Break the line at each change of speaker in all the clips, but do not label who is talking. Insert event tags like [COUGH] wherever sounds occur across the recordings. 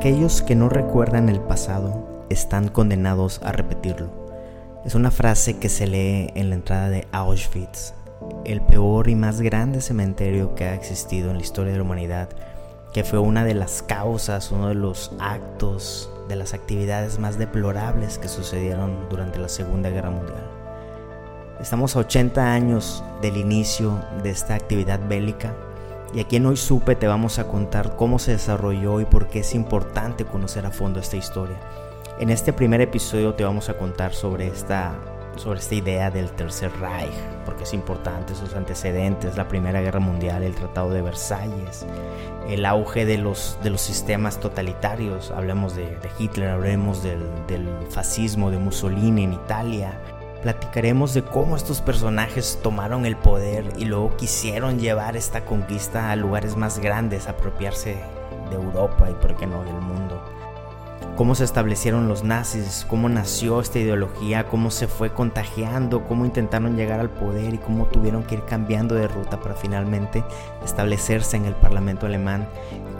Aquellos que no recuerdan el pasado están condenados a repetirlo. Es una frase que se lee en la entrada de Auschwitz, el peor y más grande cementerio que ha existido en la historia de la humanidad que fue una de las causas, uno de los actos, de las actividades más deplorables que sucedieron durante la Segunda Guerra Mundial. Estamos a 80 años del inicio de esta actividad bélica y aquí en Hoy Supe te vamos a contar cómo se desarrolló y por qué es importante conocer a fondo esta historia. En este primer episodio te vamos a contar sobre esta sobre esta idea del Tercer Reich, porque es importante sus antecedentes, la Primera Guerra Mundial, el Tratado de Versalles, el auge de los, de los sistemas totalitarios, hablemos de, Hitler, hablemos del, del fascismo de Mussolini en Italia, platicaremos de cómo estos personajes tomaron el poder y luego quisieron llevar esta conquista a lugares más grandes, apropiarse de Europa y por qué no del mundo cómo se establecieron los nazis, cómo nació esta ideología, cómo se fue contagiando, cómo intentaron llegar al poder y cómo tuvieron que ir cambiando de ruta para finalmente establecerse en el Parlamento alemán.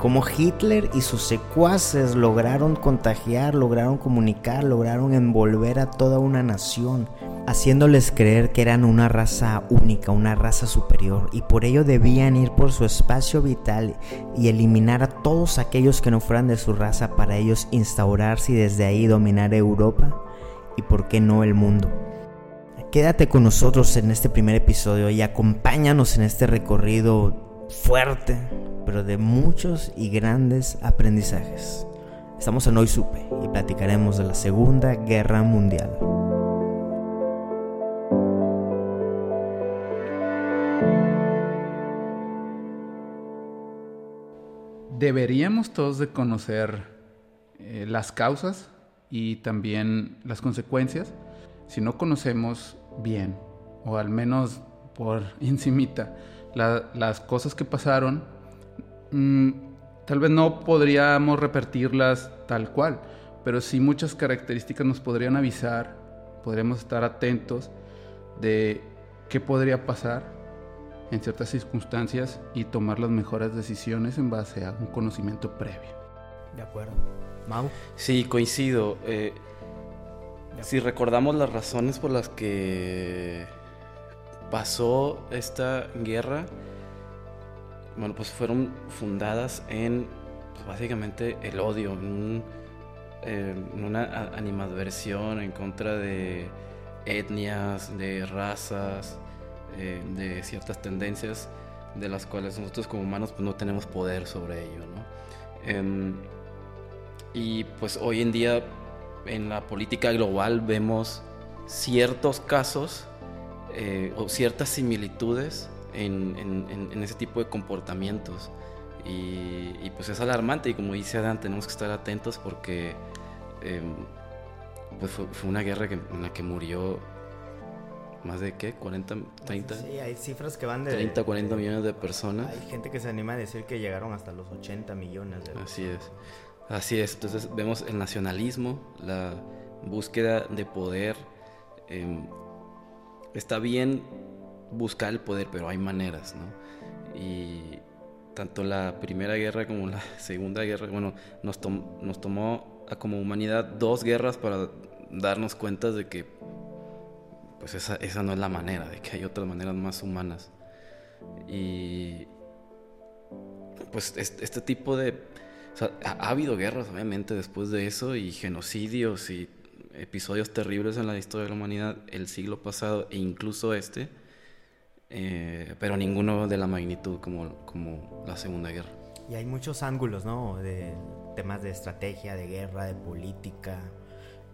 Cómo Hitler y sus secuaces lograron contagiar, lograron comunicar, lograron envolver a toda una nación haciéndoles creer que eran una raza única, una raza superior, y por ello debían ir por su espacio vital y eliminar a todos aquellos que no fueran de su raza para ellos instaurarse y desde ahí dominar Europa y por qué no el mundo. Quédate con nosotros en este primer episodio y acompáñanos en este recorrido fuerte, pero de muchos y grandes aprendizajes. Estamos en Hoy Supe y platicaremos de la Segunda Guerra Mundial.
deberíamos todos de conocer eh, las causas y también las consecuencias. Si no conocemos bien, o al menos por [LAUGHS] encimita, las cosas que pasaron, mm, tal vez no podríamos repetirlas tal cual, pero sí muchas características nos podrían avisar, podríamos estar atentos de qué podría pasar en ciertas circunstancias y tomar las mejores decisiones en base a un conocimiento previo.
De acuerdo. Mau.
Sí, coincido. Eh, si recordamos las razones por las que pasó esta guerra, bueno, pues fueron fundadas en pues, básicamente el odio, en, eh, una animadversión en contra de etnias, de razas, eh, de ciertas tendencias de las cuales nosotros como humanos pues, no tenemos poder sobre ello. Em, y pues hoy en día en la política global vemos ciertos casos eh, o ciertas similitudes en, ese tipo de comportamientos. Y, pues es alarmante y como dice Adán, tenemos que estar atentos porque em, pues fue, una guerra en la que murió más de qué, 40, 30.
Sí, hay cifras que van de
30, 40 millones de personas.
Hay gente que se anima a decir que llegaron hasta los 80 millones de
Así es. Así es. Entonces vemos el nacionalismo, la búsqueda de poder. Em, está bien buscar el poder, pero hay maneras, ¿no? Y tanto la Primera Guerra como la [LAUGHS] Segunda Guerra, bueno, nos, nos tomó a como humanidad dos guerras para darnos cuenta de que pues esa, esa no es la manera, de que hay otras maneras más humanas. Y pues este, tipo de... ha, habido guerras, obviamente, después de eso, y genocidios y episodios terribles en la historia de la humanidad, el siglo pasado e incluso este, eh, pero ninguno de la magnitud como, como la Segunda Guerra.
Y hay muchos ángulos, ¿no? De temas de estrategia, de guerra, de política,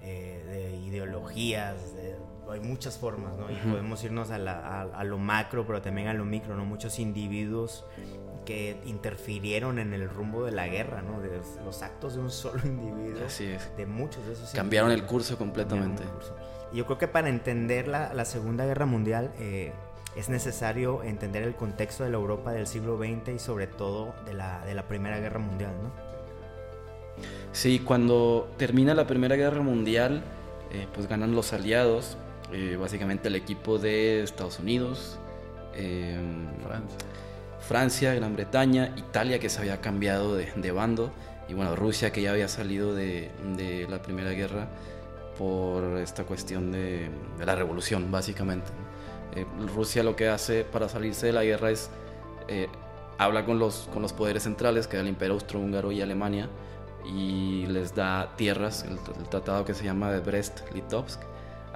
eh, de ideologías, de hay muchas formas, ¿no? Y podemos irnos a, lo macro, pero también a lo micro, ¿no? Muchos individuos que interfirieron en el rumbo de la guerra, ¿no? De los actos de un solo [LAUGHS] individuo.
Así es.
De muchos de esos.
Cambiaron el curso completamente.
Y yo creo que para entender la, la Segunda Guerra Mundial eh, es necesario entender el contexto de la Europa del siglo XX y sobre todo de la, de la Primera Guerra Mundial, ¿no?
Sí, cuando termina la Primera Guerra Mundial, eh, pues ganan los aliados, eh, básicamente el equipo de Estados Unidos,
Francia.
Francia, Gran Bretaña, Italia que se había cambiado de, bando y bueno, Rusia que ya había salido de, la Primera Guerra por esta cuestión de, la revolución, básicamente. Eh, Rusia lo que hace para salirse de la guerra es eh, habla con los, con los poderes centrales, que es el Imperio Austrohúngaro y Alemania, y les da tierras, el, el tratado que se llama de Brest-Litovsk,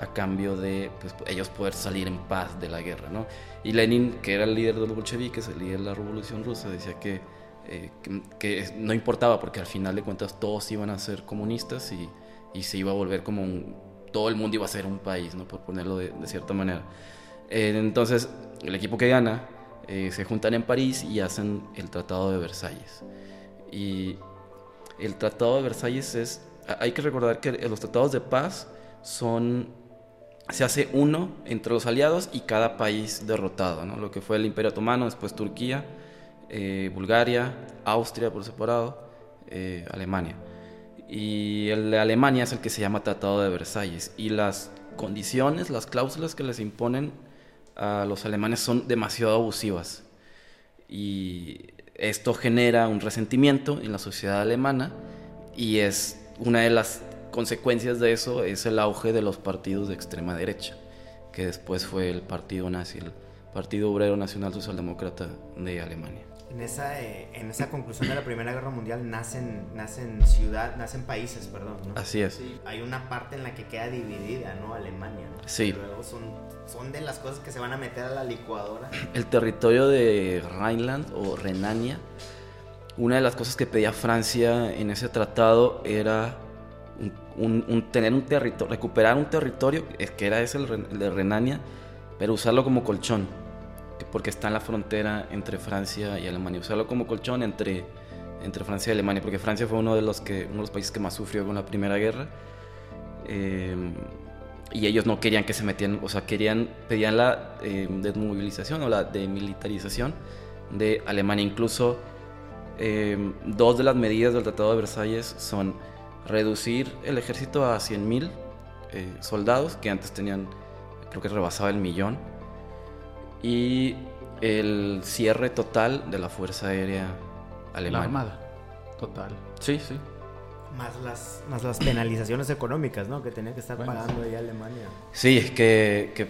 a cambio de pues, ellos poder salir en paz de la guerra. ¿no? Y Lenin, que era el líder de los bolcheviques, el líder de la revolución rusa, decía que, eh, no importaba porque al final de cuentas todos iban a ser comunistas y, se iba a volver como un, todo el mundo iba a ser un país, ¿no? por ponerlo de, de cierta manera. Eh, entonces, el equipo que gana eh, se juntan en París y hacen el Tratado de Versalles. Y el Tratado de Versalles es, hay que recordar que los tratados de paz son se hace uno entre los aliados y cada país derrotado, ¿no? lo que fue el Imperio Otomano, después Turquía, eh, Bulgaria, Austria por separado, eh, Alemania. Y el de Alemania es el que se llama Tratado de Versalles. Y las condiciones, las cláusulas que les imponen a los alemanes son demasiado abusivas. Y esto genera un resentimiento en la sociedad alemana y es una de las consecuencias de eso es el auge de los partidos de extrema derecha, que después fue el Partido Nazi, el Partido Obrero Nacional Socialdemócrata de Alemania.
En esa, eh, en esa conclusión de la Primera Guerra Mundial nacen, nacen ciudad, nacen países, perdón. ¿no?
Así es.
Sí, hay una parte en la que queda dividida, ¿no? Alemania. ¿no?
Sí.
Luego son, son de las cosas que se van a meter a la licuadora. [CLEARS THROAT]
El territorio de Rhineland o Renania, una de las cosas que pedía Francia en ese tratado era un, un, un, tener un territorio, recuperar un territorio, que era ese el, el de Renania, pero usarlo como colchón, porque está en la frontera entre Francia y Alemania, usarlo como colchón entre, entre Francia y Alemania, porque Francia fue uno de los, que, uno de los países que más sufrió con la Primera Guerra. Eh, y ellos no querían que se metían, o sea, querían, pedían la eh, desmovilización o la demilitarización de Alemania. Incluso eh, dos de las medidas del Tratado de Versalles son reducir el ejército a 100.000 eh, soldados, que antes tenían, creo que rebasaba el millón, y el cierre total de la Fuerza Aérea Alemana.
La Armada, total.
Sí, sí.
Más las, más las penalizaciones económicas, ¿no? Que tenía que estar bueno, pagando ahí Alemania.
Sí, es que, que,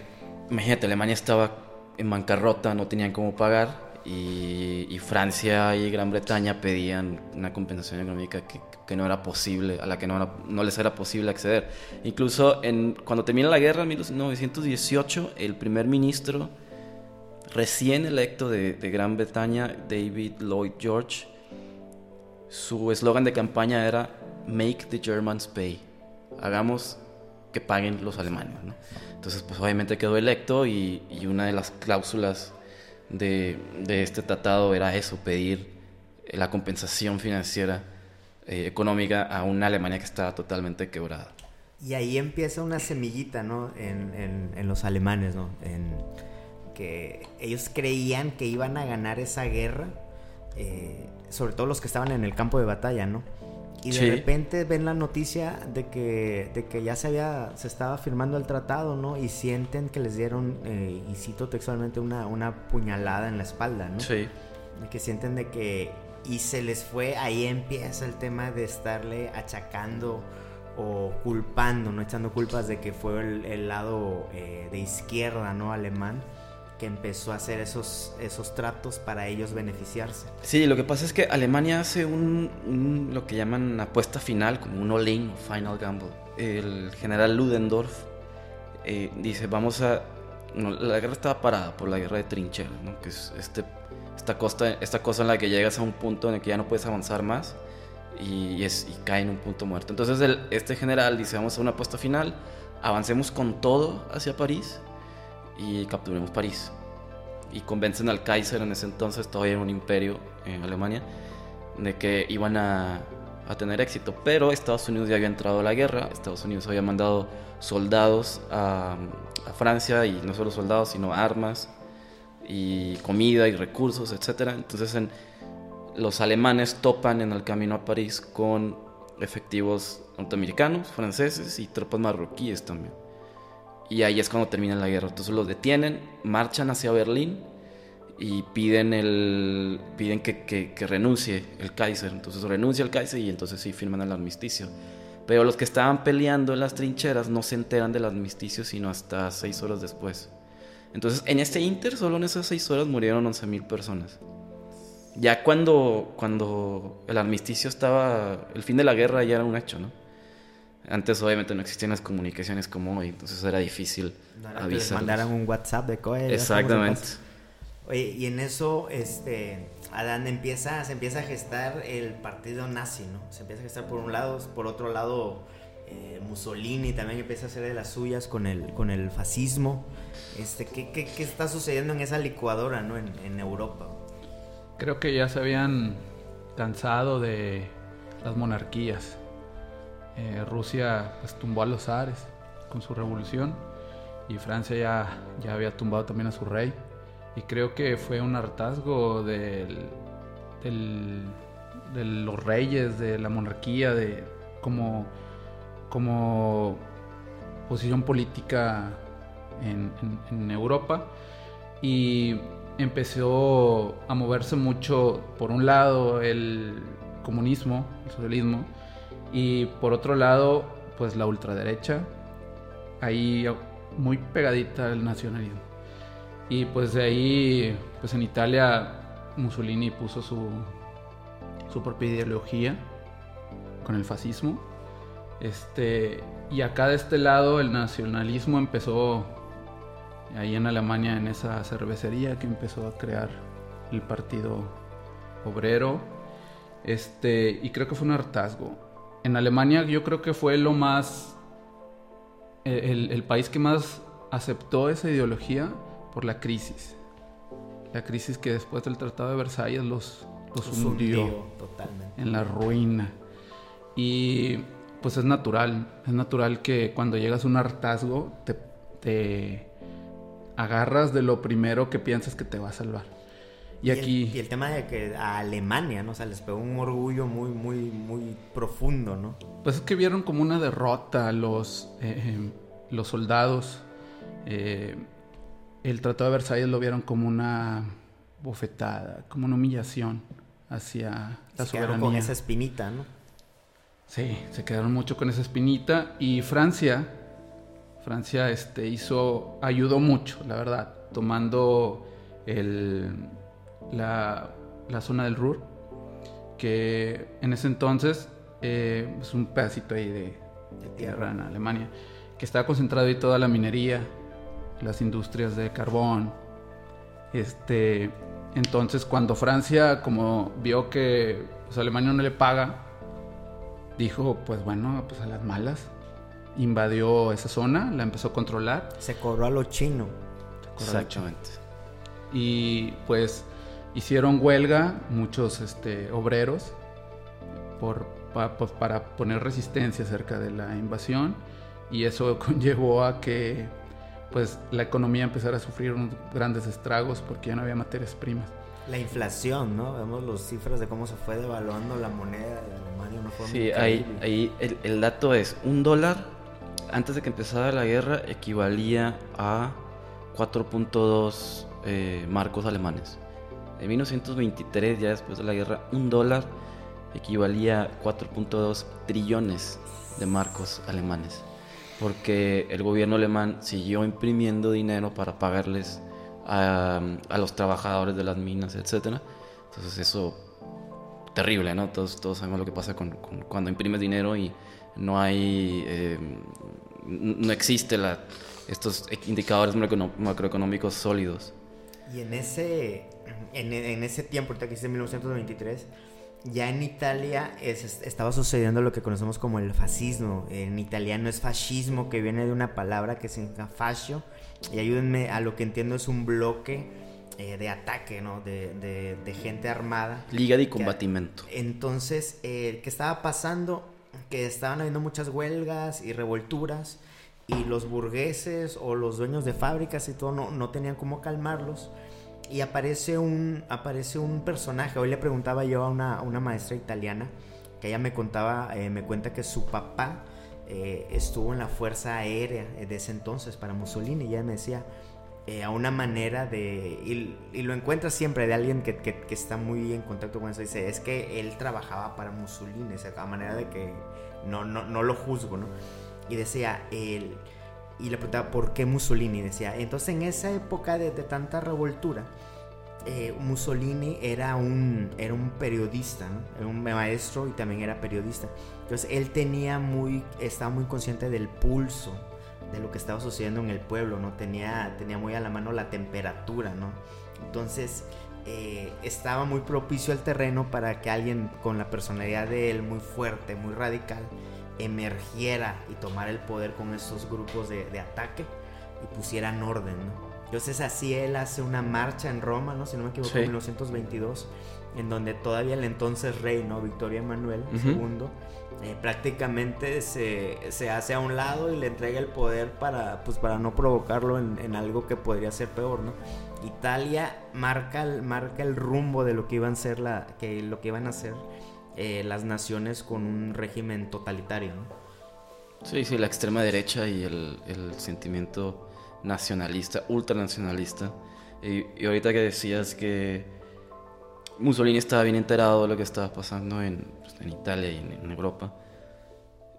imagínate, Alemania estaba en bancarrota, no tenían cómo pagar. Y, y, Francia y Gran Bretaña pedían una compensación económica que, que no era posible, a la que no, era, no, les era posible acceder. Incluso en, cuando termina la guerra en 1918, el primer ministro recién electo de, de Gran Bretaña, David Lloyd George, su eslogan de campaña era Make the Germans Pay. Hagamos que paguen los alemanes. ¿no? Entonces, pues obviamente quedó electo y, y una de las cláusulas de, de, este tratado era eso, pedir la compensación financiera eh, económica a una Alemania que estaba totalmente quebrada.
Y ahí empieza una semillita, ¿no? En, en, los alemanes, ¿no? En, que ellos creían que iban a ganar esa guerra, eh, sobre todo los que estaban en el campo de batalla, ¿no? Y de sí. repente ven la noticia de que, de que ya se había, se estaba firmando el tratado, ¿no? Y sienten que les dieron, eh, y cito textualmente, una, una puñalada en la espalda, ¿no?
Sí.
De que sienten de que, y se les fue, ahí empieza el tema de estarle achacando o culpando, ¿no? Echando culpas de que fue el, el lado eh, de izquierda, ¿no? Alemán que empezó a hacer esos, esos tratos para ellos beneficiarse.
Sí, lo que pasa es que Alemania hace un, lo que llaman apuesta final, como un all-in final gamble. El general Ludendorff eh, dice, vamos a... La guerra estaba parada por la guerra de trincheras, ¿no? que es este, esta, costa, esta cosa en la que llegas a un punto en el que ya no puedes avanzar más y, es, cae en un punto muerto. Entonces este general dice, vamos a una apuesta final, avancemos con todo hacia París y capturemos París. y convencen al Kaiser en ese entonces, todavía era un imperio en Alemania, de que iban a, a tener éxito. Pero Estados Unidos ya había entrado a la guerra, Estados Unidos había mandado soldados a, Francia y no solo soldados, sino armas y comida y recursos, etc. Entonces en, los alemanes topan en el camino a París con efectivos norteamericanos, franceses y tropas marroquíes también. Y ahí es cuando termina la guerra. Entonces los detienen, marchan hacia Berlín y piden, el, piden que, que, renuncie el Kaiser. Entonces renuncia el Kaiser y entonces sí firman el armisticio. Pero los que estaban peleando en las trincheras no se enteran del armisticio sino hasta seis horas después. Entonces en este inter, solo en esas seis horas murieron 11.000 personas. Ya cuando, cuando el armisticio estaba, el fin de la guerra ya era un hecho, ¿no? Antes obviamente no existían las comunicaciones como hoy, entonces era difícil avisar.
Mandaran un WhatsApp de
cohe. Exactamente.
Oye, y en eso, este, Adán empieza, se empieza a gestar el partido nazi, ¿no? Se empieza a gestar por un lado, por otro lado, eh, Mussolini también empieza a hacer de las suyas con el, con el fascismo. Este, ¿qué, qué, qué está sucediendo en esa licuadora, ¿no? En, en Europa.
Creo que ya se habían cansado de las monarquías eh, Rusia pues, tumbó a los zares con su revolución y Francia ya, ya había tumbado también a su rey. Y creo que fue un hartazgo del, de los reyes, de la monarquía, de como, como posición política en Europa. Y empezó a moverse mucho, por un lado, el comunismo, el socialismo, y por otro lado, pues la ultraderecha, ahí muy pegadita al nacionalismo. Y pues de ahí, pues en Italia, Mussolini puso su, su propia ideología con el fascismo. Este, y acá de este lado el nacionalismo empezó ahí en Alemania en esa cervecería que empezó a crear el partido obrero. Este, y creo que fue un hartazgo en Alemania yo creo que fue lo más, eh, el, país que más aceptó esa ideología por la crisis. La crisis que después del Tratado de Versalles los, los, hundió, totalmente. en la ruina. Y pues es natural, es natural que cuando llegas a un hartazgo te, te agarras de lo primero que piensas que te va a salvar.
Y, aquí... El, y el tema de que a Alemania, ¿no? O sea, les pegó un orgullo muy, muy, muy profundo, ¿no?
Pues es que vieron como una derrota los, eh, eh, los soldados. Eh, el Tratado de Versalles lo vieron como una bofetada, como una humillación hacia la se soberanía.
con esa espinita, ¿no?
Sí, se quedaron mucho con esa espinita y Francia, Francia este, hizo, ayudó mucho, la verdad, tomando el, la, zona del Ruhr, que en ese entonces eh, es un pedacito ahí de, tierra en Alemania, que estaba concentrado ahí toda la minería, las industrias de carbón. Este, entonces cuando Francia como vio que pues, Alemania no le paga, dijo pues bueno, pues a las malas, invadió esa zona, la empezó a controlar.
Se cobró a lo chino.
Exactamente.
Y pues hicieron huelga muchos este, obreros por, pues, para poner resistencia acerca de la invasión y eso [LAUGHS] conllevó a que pues la economía empezara a sufrir unos grandes estragos porque ya no había materias primas.
La inflación, ¿no? Vemos las cifras de cómo se fue devaluando la moneda de Alemania. Una forma
sí, ahí, ahí el, el, dato es, un dólar antes de que empezara la guerra equivalía a 4.2 eh, marcos alemanes. En 1923, ya después de la guerra, un dólar equivalía a 4.2 trillones de marcos alemanes, porque el gobierno alemán siguió imprimiendo dinero para pagarles a, los trabajadores de las minas, etc. Entonces eso, terrible, ¿no? Todos, todos sabemos lo que pasa con, cuando imprimes dinero y no hay, eh, no existe la, estos indicadores macroeconómicos sólidos.
Y en ese en, ese tiempo, ahorita que dice 1923, ya en Italia estaba sucediendo lo que conocemos como el fascismo. En italiano es fascismo, que viene de una palabra que significa fascio. Y ayúdenme, a lo que entiendo es un bloque eh, de ataque, ¿no? De, de, gente armada.
Liga de combatimiento.
Entonces, eh, ¿qué estaba pasando? Que estaban habiendo muchas huelgas y revolturas y los burgueses o los dueños de fábricas y todo no, no tenían cómo calmarlos. Y aparece un, aparece un personaje. Hoy le preguntaba yo a una, una maestra italiana que ella me contaba, eh, me cuenta que su papá eh, estuvo en la Fuerza Aérea de ese entonces para Mussolini. Y ella me decía, eh, a una manera de... Y, lo encuentra siempre de alguien que, que, está muy en contacto con eso. Dice, es que él trabajaba para Mussolini, o a manera de que no, no, no lo juzgo, ¿no? Y decía, él y le preguntaba por qué Mussolini. Decía, entonces en esa época de, tanta revoltura, eh, Mussolini era un, era un periodista, era un maestro y también era periodista. Entonces él tenía muy, estaba muy consciente del pulso de lo que estaba sucediendo en el pueblo, ¿no? Tenía, tenía muy a la mano la temperatura, ¿no? Entonces eh, estaba muy propicio al terreno para que alguien con la personalidad de él muy fuerte, muy radical, emergiera y tomara el poder con esos grupos de, ataque y pusieran orden, ¿no? Entonces así él hace una marcha en Roma, ¿no? Si no me equivoco, en 1922, en donde todavía el entonces rey, ¿no? Victoria Emanuel II, eh, prácticamente se, se, hace a un lado y le entrega el poder para, pues, para no provocarlo en, algo que podría ser peor, ¿no? Italia marca, marca el rumbo de lo que iban a ser la, que, lo que iban a hacer eh, las naciones con un régimen totalitario.
Sí, sí, la extrema derecha y el, sentimiento nacionalista, ultranacionalista. Y, y ahorita que decías que Mussolini estaba bien enterado de lo que estaba pasando en, pues, Italia y en, Europa,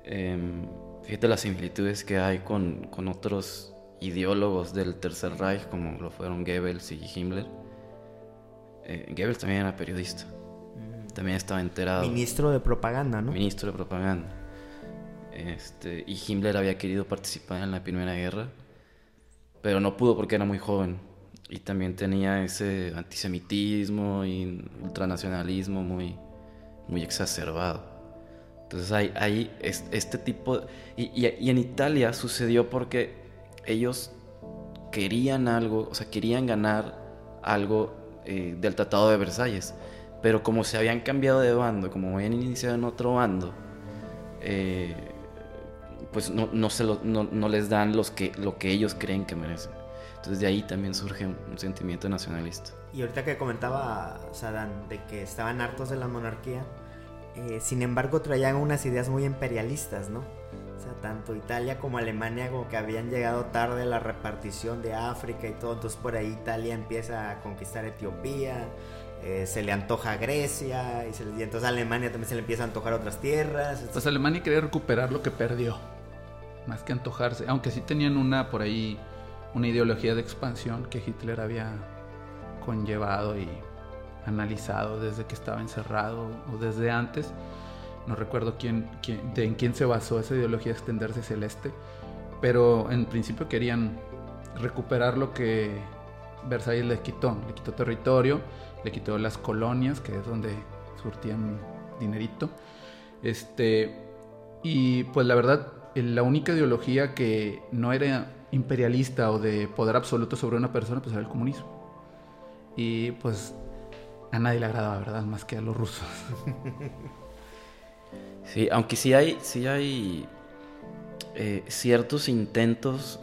em, fíjate las similitudes que hay con, con, otros ideólogos del Tercer Reich, como lo fueron Goebbels y Himmler. Eh, Goebbels también era periodista también estaba enterado.
Ministro de propaganda, ¿no?
Ministro de propaganda. Este, y Himmler había querido participar en la Primera Guerra, pero no pudo porque era muy joven. Y también tenía ese antisemitismo y ultranacionalismo muy, muy exacerbado. Entonces hay, hay este tipo... Y, y, en Italia sucedió porque ellos querían algo, o sea, querían ganar algo eh, del Tratado de Versalles. Pero como se habían cambiado de bando, como habían iniciado en otro bando, eh, pues no, no, se lo, no, no, les dan los que, lo que ellos creen que merecen. Entonces de ahí también surge un, sentimiento nacionalista.
Y ahorita que comentaba Saddam de que estaban hartos de la monarquía, eh, sin embargo traían unas ideas muy imperialistas, ¿no? O sea, tanto Italia como Alemania como que habían llegado tarde a la repartición de África y todo, entonces por ahí Italia empieza a conquistar Etiopía, eh, se le antoja a Grecia y, se entonces a Alemania también se le empieza a antojar otras tierras.
Pues Alemania quería recuperar lo que perdió, más que antojarse, aunque sí tenían una por ahí, una ideología de expansión que Hitler había conllevado y analizado desde que estaba encerrado o desde antes. No recuerdo quién, quién, de en quién se basó esa ideología de extenderse hacia el este, pero en principio querían recuperar lo que Versalles le quitó, le quitó territorio le quitó las colonias, que es donde surtían dinerito. Este, y pues la verdad, la única ideología que no era imperialista o de poder absoluto sobre una persona, pues era el comunismo. Y pues a nadie le agradaba, ¿verdad? Más que a los rusos. [LAUGHS]
Sí, aunque sí hay, sí hay eh, ciertos intentos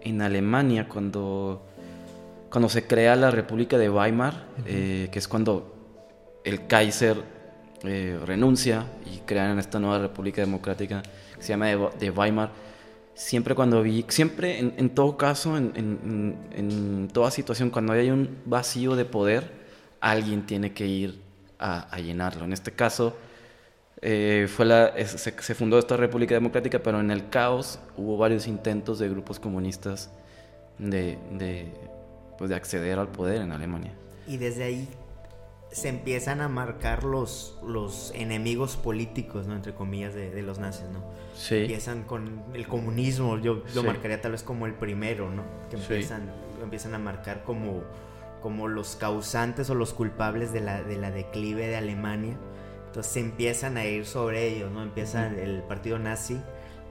en Alemania cuando cuando se crea la República de Weimar, eh, que es cuando el Kaiser eh, renuncia y crean esta nueva República Democrática que se llama de, Weimar, siempre cuando vi, siempre en, todo caso, en, toda situación, cuando hay un vacío de poder, alguien tiene que ir a, llenarlo. En este caso, eh, fue la, se, fundó esta República Democrática, pero en el caos hubo varios intentos de grupos comunistas de pues, de acceder al poder en Alemania.
Y desde ahí se empiezan a marcar los, los enemigos políticos, ¿no? Entre comillas, de, los nazis, ¿no?
Sí.
Empiezan con el comunismo, yo lo marcaría tal vez como el primero, ¿no? Que empiezan, empiezan a marcar como, como los causantes o los culpables de la, de la declive de Alemania. Entonces se empiezan a ir sobre ellos, ¿no? Empieza el partido nazi,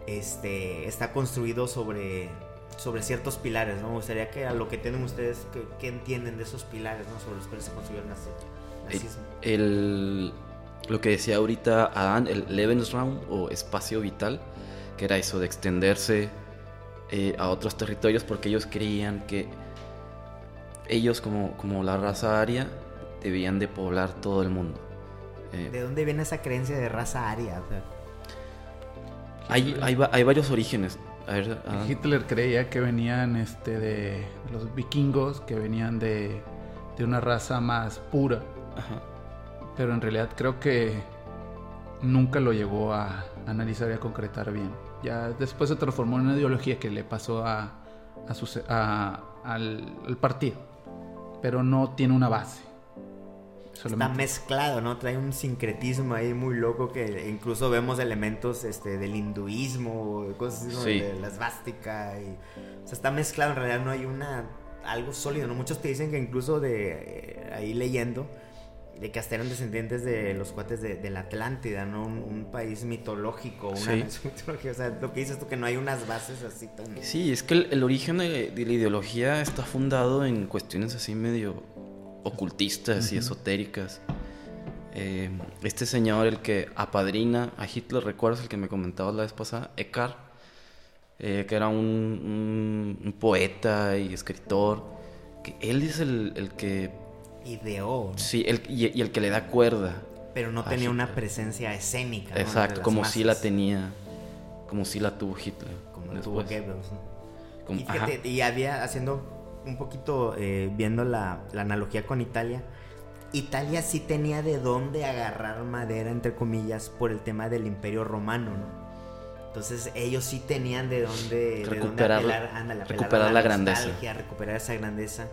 este, está construido sobre sobre ciertos pilares, ¿no? Me gustaría que a lo que tienen ustedes, que, entienden de esos pilares, ¿no? Sobre los cuales se construyó el nazismo.
El, lo que decía ahorita Adán, el Lebensraum o espacio vital, que era eso de extenderse eh, a otros territorios porque ellos creían que ellos como, como la raza aria debían de poblar todo el mundo.
Eh, ¿De dónde viene esa creencia de raza aria?
hay, hay, hay, varios orígenes.
Hitler creía que venían este, de los vikingos, que venían de, de una raza más pura. Pero en realidad creo que nunca lo llegó a analizar y a concretar bien. Ya después se transformó en una ideología que le pasó a, a, al, partido, pero no tiene una base.
Está mezclado, ¿no? Trae un sincretismo ahí muy loco que incluso vemos elementos este, del hinduismo, cosas así, de la esvástica. Y, o sea, está mezclado, en realidad no hay una algo sólido, ¿no? Muchos te dicen que incluso de eh, ahí leyendo de que hasta eran descendientes de los cuates de, la Atlántida, ¿no? Un, país mitológico, una [LAUGHS] mitología. O sea, lo que dices tú, que no hay unas bases así tan...
Sí, es que el, origen de, la ideología está fundado en cuestiones así medio ocultistas y esotéricas. Eh, este señor, el que apadrina a Hitler, ¿recuerdas el que me comentabas la vez pasada? Eckhart, eh, que era un, poeta y escritor. Que él es el, el que
ideó.
Sí, el, y, el que le da cuerda.
Pero no tenía una presencia escénica.
Exacto, como si la tenía, como si la tuvo Hitler.
Como la tuvo Goebbels. y, había, haciendo un poquito, eh, viendo la, analogía con Italia, Italia sí tenía de dónde agarrar madera, entre comillas, por el tema del imperio romano, ¿no? Entonces ellos sí tenían de dónde
recuperar, recuperar la, grandeza.
Recuperar esa grandeza.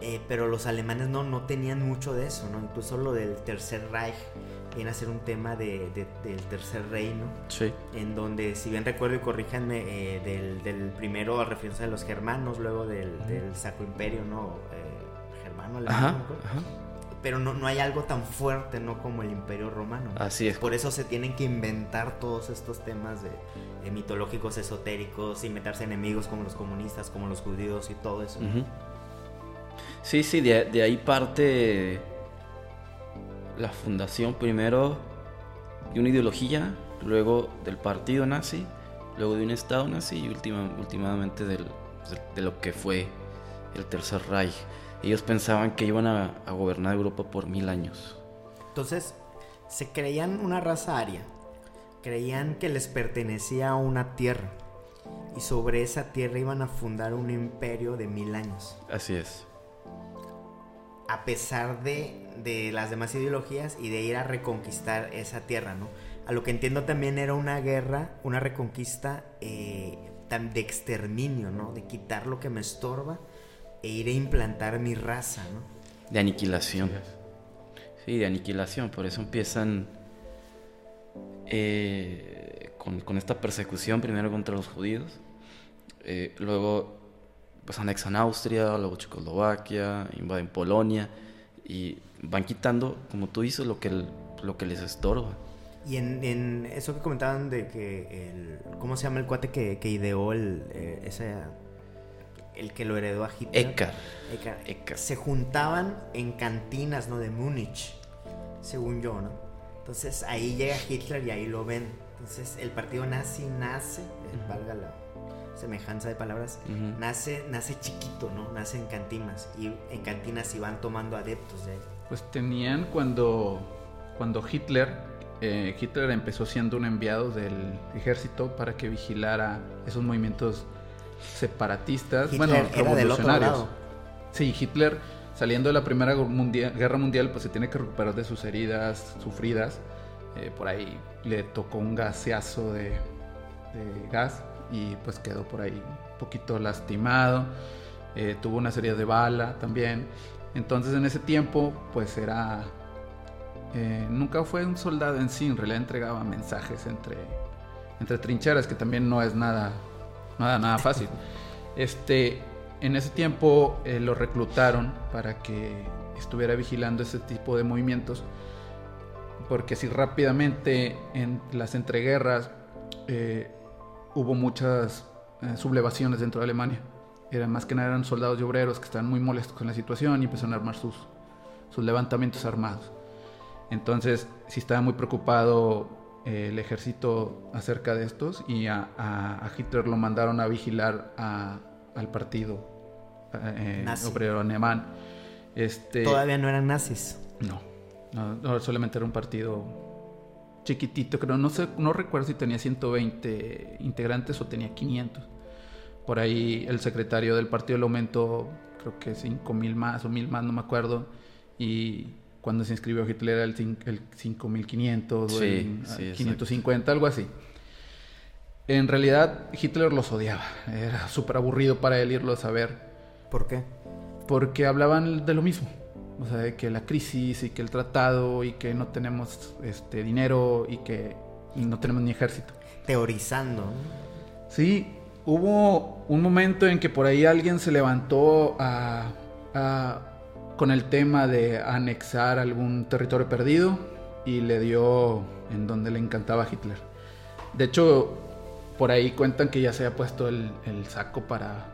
Eh, pero los alemanes no, no tenían mucho de eso, ¿no? Incluso lo del Tercer Reich viene a ser un tema de, del Tercer Reino.
Sí.
En donde, si bien recuerdo y corríjanme, eh, del, del, primero a referencia a los germanos, luego del, del Sacro Imperio, ¿no? Eh, germano, alemán. Pero no, no hay algo tan fuerte, ¿no? Como el Imperio Romano.
Así es.
Por eso se tienen que inventar todos estos temas de, mitológicos, esotéricos, inventarse enemigos como los comunistas, como los judíos y todo eso.
Sí, sí, de, ahí parte la fundación primero de una ideología, luego del partido nazi, luego de un Estado nazi y últimamente del, de lo que fue el Tercer Reich. Ellos pensaban que iban a, a, gobernar Europa por mil años.
Entonces, se creían una raza aria, creían que les pertenecía a una tierra y sobre esa tierra iban a fundar un imperio de mil años.
Así es
a pesar de, las demás ideologías y de ir a reconquistar esa tierra, ¿no? A lo que entiendo también era una guerra, una reconquista eh, de exterminio, ¿no? De quitar lo que me estorba e ir a implantar mi raza, ¿no?
De aniquilación. Sí, de aniquilación. Por eso empiezan eh, con, esta persecución, primero contra los judíos, eh, luego pues anexan Austria, luego Checoslovaquia, invaden Polonia y van quitando, como tú dices, lo que, lo que les estorba.
Y en, eso que comentaban de que el, ¿cómo se llama el cuate que, ideó el, eh, ese, el que lo heredó a Hitler?
Eckart.
Se juntaban en cantinas, ¿no? De Múnich, según yo, ¿no? Entonces ahí llega Hitler y ahí lo ven. Entonces el partido nazi nace, valga la semejanza de palabras, nace, nace chiquito, ¿no? Nace en cantinas y en cantinas y van tomando adeptos de ahí.
Pues tenían cuando, cuando Hitler, eh, Hitler empezó siendo un enviado del ejército para que vigilara esos movimientos separatistas, bueno, revolucionarios. Sí, Hitler saliendo de la Primera Guerra Mundial, pues se tiene que recuperar de sus heridas sufridas. Eh, por ahí le tocó un gaseazo de, de gas y pues quedó por ahí un poquito lastimado. Eh, tuvo una serie de bala también. Entonces en ese tiempo pues era... Eh, nunca fue un soldado en sí, en realidad entregaba mensajes entre, entre trincheras, que también no es nada, nada, nada fácil. Este, en ese tiempo eh, lo reclutaron para que estuviera vigilando ese tipo de movimientos, porque si rápidamente en las entreguerras hubo muchas eh, sublevaciones dentro de Alemania. Eran más que nada eran soldados y obreros que estaban muy molestos con la situación y empezaron a armar sus, sus levantamientos armados. Entonces, sí estaba muy preocupado eh, el ejército acerca de estos y a, a- a Hitler lo mandaron a vigilar a- al partido eh, obrero alemán. Este,
Todavía no eran nazis.
no, no, no, solamente era un partido chiquitito, creo, no sé, no recuerdo si tenía 120 integrantes o tenía 500. Por ahí el secretario del partido lo aumentó, creo que 5000 más o 1000 más, no me acuerdo. Y cuando se inscribió Hitler era el, cin- el 5500 o
Sí,
el
sí, exacto.
550, algo así. En realidad Hitler los odiaba, era súper aburrido para él irlos a ver
¿Por qué?
porque hablaban de lo mismo. O sea, de que la crisis y que el tratado y que no tenemos este dinero y que no tenemos ni ejército.
Teorizando.
Sí, hubo un momento en que por ahí alguien se levantó a- a- con el tema de anexar algún territorio perdido y le dio en donde le encantaba a Hitler. De hecho, por ahí cuentan que ya se había puesto el, el saco para,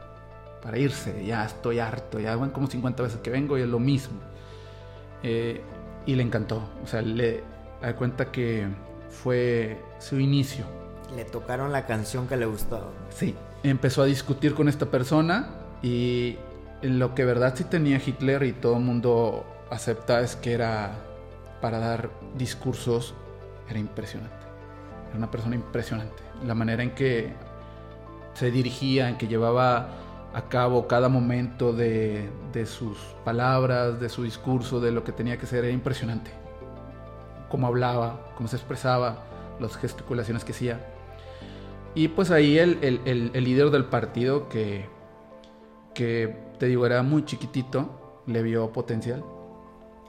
para irse. Ya estoy harto, ya van como 50 veces que vengo y es lo mismo. Eh, y le encantó. O sea, le da cuenta que fue su inicio.
Le tocaron la canción que le gustaba.
Sí, empezó a discutir con esta persona y lo que verdad sí tenía Hitler y todo el mundo acepta es que era para dar discursos era impresionante. Era una persona impresionante. La manera en que se dirigía, en que llevaba a cabo cada momento de, de sus palabras, de su discurso, de lo que tenía que ser, era impresionante. Cómo hablaba, cómo se expresaba, las gesticulaciones que hacía. Y pues ahí el, el- el- líder del partido, que, que te digo era muy chiquitito, le vio potencial.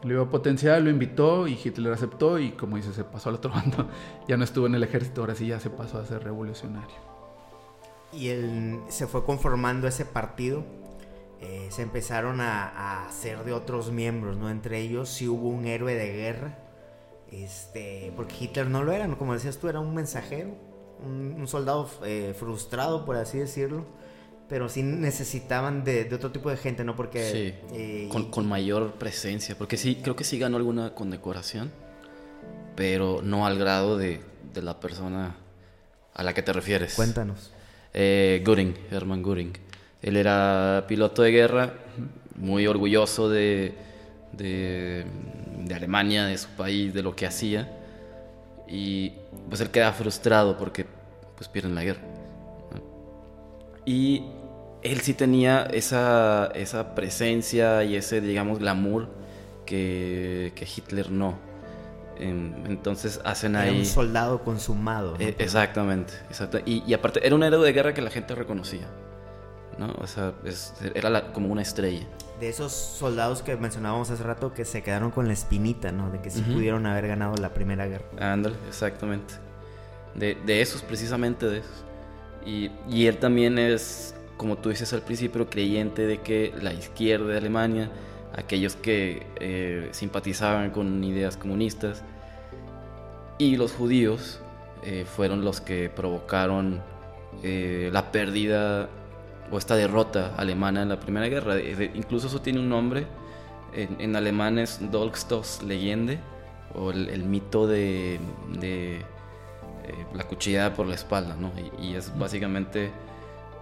Le vio potencial, lo invitó y Hitler aceptó y como dice, se pasó al otro [LAUGHS] bando. Ya no estuvo en el ejército, ahora sí ya se pasó a ser revolucionario.
Y él se fue conformando ese partido. eh, se empezaron a, a hacer de otros miembros, ¿no? Entre ellos sí hubo un héroe de guerra. Este, porque Hitler no lo era, ¿no? como decías tú, era un mensajero, un, un soldado eh, frustrado, por así decirlo. Pero sí necesitaban de, de otro tipo de gente, ¿no? Porque...
Sí,
eh,
con,
y-
con mayor presencia, porque sí, creo que sí ganó alguna condecoración, pero no al grado de, de la persona a la que te refieres.
Cuéntanos.
Eh, Göring, Hermann Göring. Él era piloto de guerra, muy orgulloso de, de, de Alemania, de su país, de lo que hacía. Y pues él queda frustrado porque pues pierden la guerra. ¿no? Y él sí tenía esa, esa presencia y ese, digamos, glamour que, que Hitler no. Em, Entonces hacen
Era
ahí...
un soldado consumado. ¿no?
Eh, exactamente, exacto. Y, y aparte, era un héroe de guerra que la gente reconocía. ¿No? O sea, es- era la- como una estrella.
De esos soldados que mencionábamos hace rato que se quedaron con la espinita, ¿no? De que sí
Ujú.
pudieron haber ganado la primera guerra.
Ándale, exactamente. De, de esos, precisamente de esos. Y, y él también es, como tú dices al principio, creyente de que la izquierda de Alemania, aquellos que eh, simpatizaban con ideas comunistas, y los judíos eh, fueron los que provocaron eh, la pérdida o esta derrota alemana en la Primera Guerra. De- incluso eso tiene un nombre. En, en alemán es Dolchstoß Legende, o el, el mito de, de, eh, la cuchillada por la espalda, ¿no? Y, y es básicamente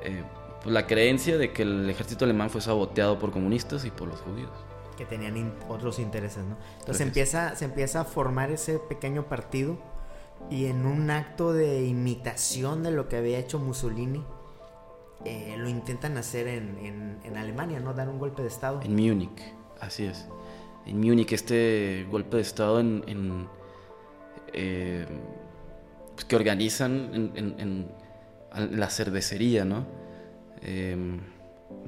eh, pues, la creencia de que el ejército alemán fue saboteado por comunistas y por los judíos.
Que tenían in- otros intereses, ¿no? Entonces
Gracias.
empieza, se empieza a formar ese pequeño partido y en un acto de imitación de lo que había hecho Mussolini, eh, lo intentan hacer en, en- en Alemania, ¿no? Dar un golpe de Estado.
En Múnich, así es. En Múnich este golpe de Estado en, en, eh, pues, que organizan en, en- en- en la cervecería, ¿no? Eh,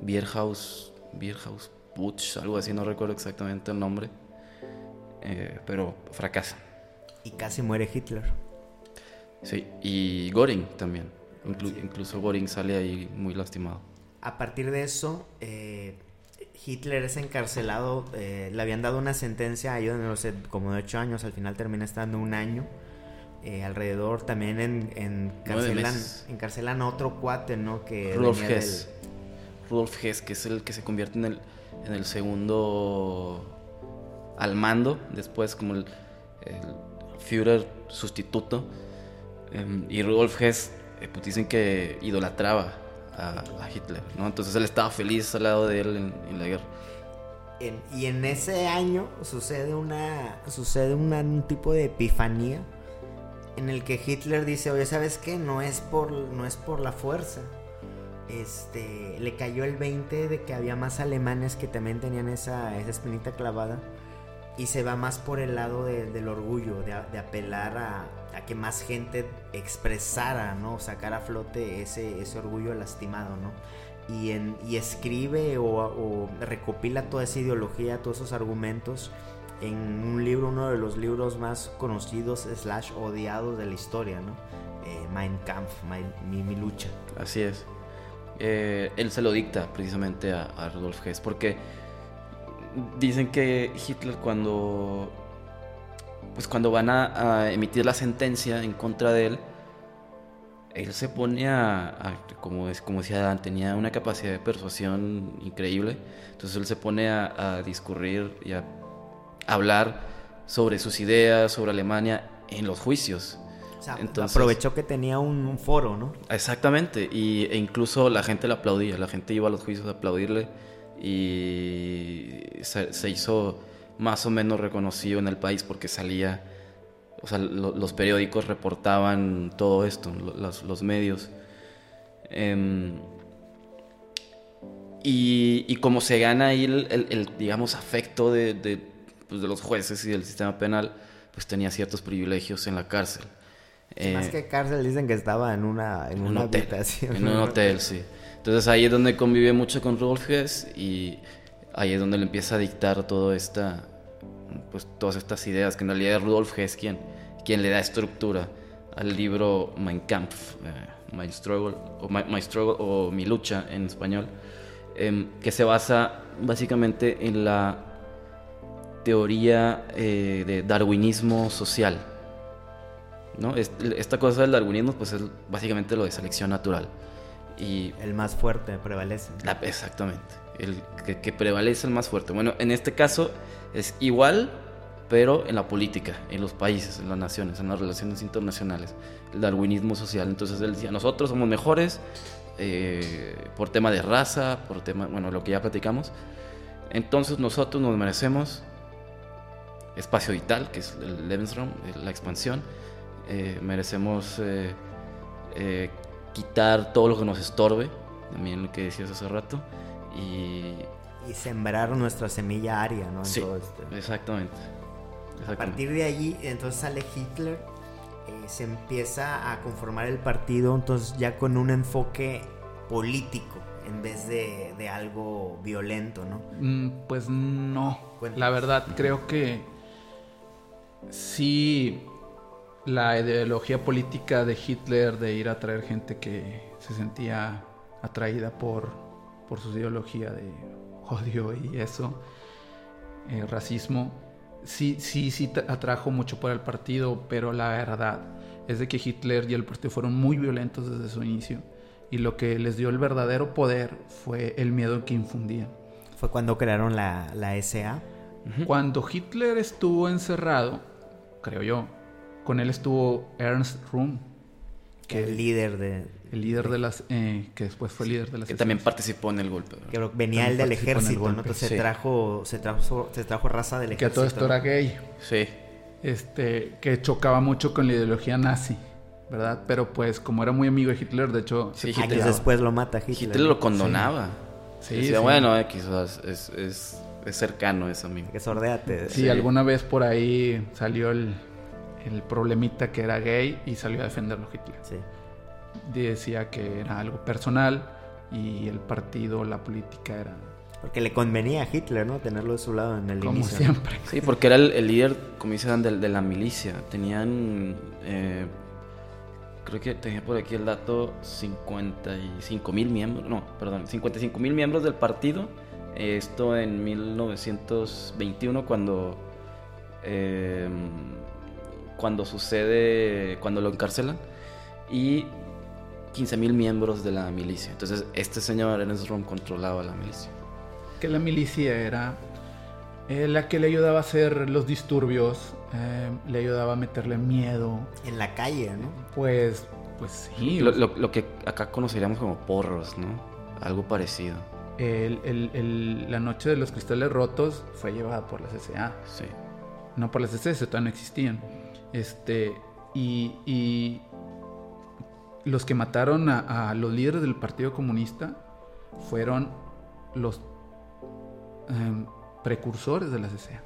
Bierhaus, Bierhaus Putsch, algo así, no recuerdo exactamente el nombre. Eh, pero fracasan.
Y casi muere Hitler.
Sí, y Göring también. Inclu- Incluso Göring sale ahí muy lastimado.
A partir de eso, eh, Hitler es encarcelado. eh, le habían dado una sentencia ellos, no sé, como de ocho años. Al final termina estando un año. eh, alrededor también en, encarcelan, encarcelan a otro cuate, ¿no? Que
Rudolf Hess. Rudolf Hess, que es el que se convierte en el, en el segundo al mando, después como el, Führer sustituto. Em, y Rudolf Hess, pues dicen que idolatraba a, Hitler, ¿no? Entonces él estaba feliz al lado de él en, la guerra.
y en ese año sucede una sucede un tipo de epifanía en el que Hitler dice, oye, ¿sabes qué? No es por, no es por la fuerza. Este, le cayó el 20 de que había más alemanes que también tenían esa espinita clavada y se va más por el lado del orgullo, de, apelar a, que más gente expresara, ¿no? Sacar a flote ese, ese orgullo lastimado, ¿no? Y, en, y escribe o, recopila toda esa ideología, todos esos argumentos en un libro, uno de los libros más conocidos slash odiados de la historia, ¿no? Eh, mein Kampf, mi, lucha.
Así es. Eh, él se lo dicta precisamente a, Rudolf Hess, porque dicen que Hitler cuando pues cuando van a, emitir la sentencia en contra de él, él se pone a, como, es, como decía Dan, tenía una capacidad de persuasión increíble, entonces él se pone a, discurrir y a hablar sobre sus ideas, sobre Alemania en los juicios.
Entonces, aprovechó que tenía un, foro, ¿no?
Exactamente, y, e incluso la gente le aplaudía, la gente iba a los juicios a aplaudirle y se, hizo más o menos reconocido en el país porque salía, o sea, los periódicos reportaban todo esto, los, medios. Em, y, como se gana ahí el, digamos, afecto de, pues, de los jueces y del sistema penal, pues tenía ciertos privilegios en la cárcel.
más que cárcel dicen que estaba en una, en una habitación.
En un hotel, sí. Entonces ahí es donde convive mucho con Rudolf Hess y ahí es donde le empieza a dictar todo esta, pues todas estas ideas, que en realidad es Rudolf Hess quien, quien le da estructura al libro Mein Kampf, eh, My, Struggle, o My, Struggle o Mi Lucha en español, em, que se basa básicamente en la teoría eh, de darwinismo social. ¿no? Esta cosa del darwinismo pues es básicamente lo de selección natural. Y
el más fuerte prevalece.
exactamente. El que, prevalece el más fuerte. Bueno, en este caso es igual, pero en la política, en los países, en las naciones, en las relaciones internacionales. El darwinismo social. Entonces él decía, nosotros somos mejores eh, por tema de raza, por tema, bueno, lo que ya platicamos. Entonces nosotros nos merecemos espacio vital, que es el Lebensraum, eh, la expansión. Eh, merecemos quitar todo lo que nos estorbe, también lo que decías hace rato, y...
Y sembrar nuestra semilla aria, ¿no?
sí, exactamente,
A partir de allí, entonces sale Hitler, se empieza a conformar el partido, entonces ya con un enfoque político en vez de, de algo violento, ¿no?
Mm, pues no. La verdad, creo que sí la ideología política de Hitler de ir a traer gente que se sentía atraída por, por su ideología de odio y eso, eh, racismo, sí, sí, sí atrajo mucho por el partido, pero la verdad es de que Hitler y el partido fueron muy violentos desde su inicio y lo que les dio el verdadero poder fue el miedo que infundían.
Fue cuando crearon la, la SA.
Cuando Hitler estuvo encerrado, creo yo. Con él estuvo Ernst Röhm,
que el líder de
el líder de las eh, que después fue líder de las
que también participó en el golpe.
Que venía el del ejército, Entonces se trajo se trajo se trajo raza del ejército.
Que todo esto era gay.
Sí.
Este, que chocaba mucho con la ideología nazi. ¿verdad? Pero pues como era muy amigo de Hitler, de hecho...
Sí, Hitler, después lo mata Hitler.
Hitler lo condonaba. Sí. Decía, bueno, eh, quizás es, es, es, cercano eso amigo.
Que sordéate.
Sí, alguna vez por ahí salió el, el problemita que era gay y salió a defenderlo Hitler. Sí. Decía que era algo personal y el partido, la política era...
Porque le convenía a Hitler, ¿no? Tenerlo de su lado en el
como siempre.
Sí, porque era el, líder, como dicen, de, de, la milicia. Tenían... Eh, creo que tenía por aquí el dato 55 mil miembros, no, perdón, 55 mil miembros del partido. Esto en 1921 cuando... Eh, cuando sucede, cuando lo encarcelan, y 15.000 miembros de la milicia. Entonces, este señor Ernest Rom controlaba la milicia.
Que la milicia era eh, la que le ayudaba a hacer los disturbios, eh, le ayudaba a meterle miedo.
En la calle, ¿no?
Pues, pues sí.
Lo, lo- lo que acá conoceríamos como porros, ¿no? Algo parecido.
El- el- el- la noche de los cristales rotos fue llevada por la CCA.
Sí.
No por las CCS, todavía no existían. Este, y, y los que mataron a, los líderes del Partido Comunista fueron los em, precursores de la CCA,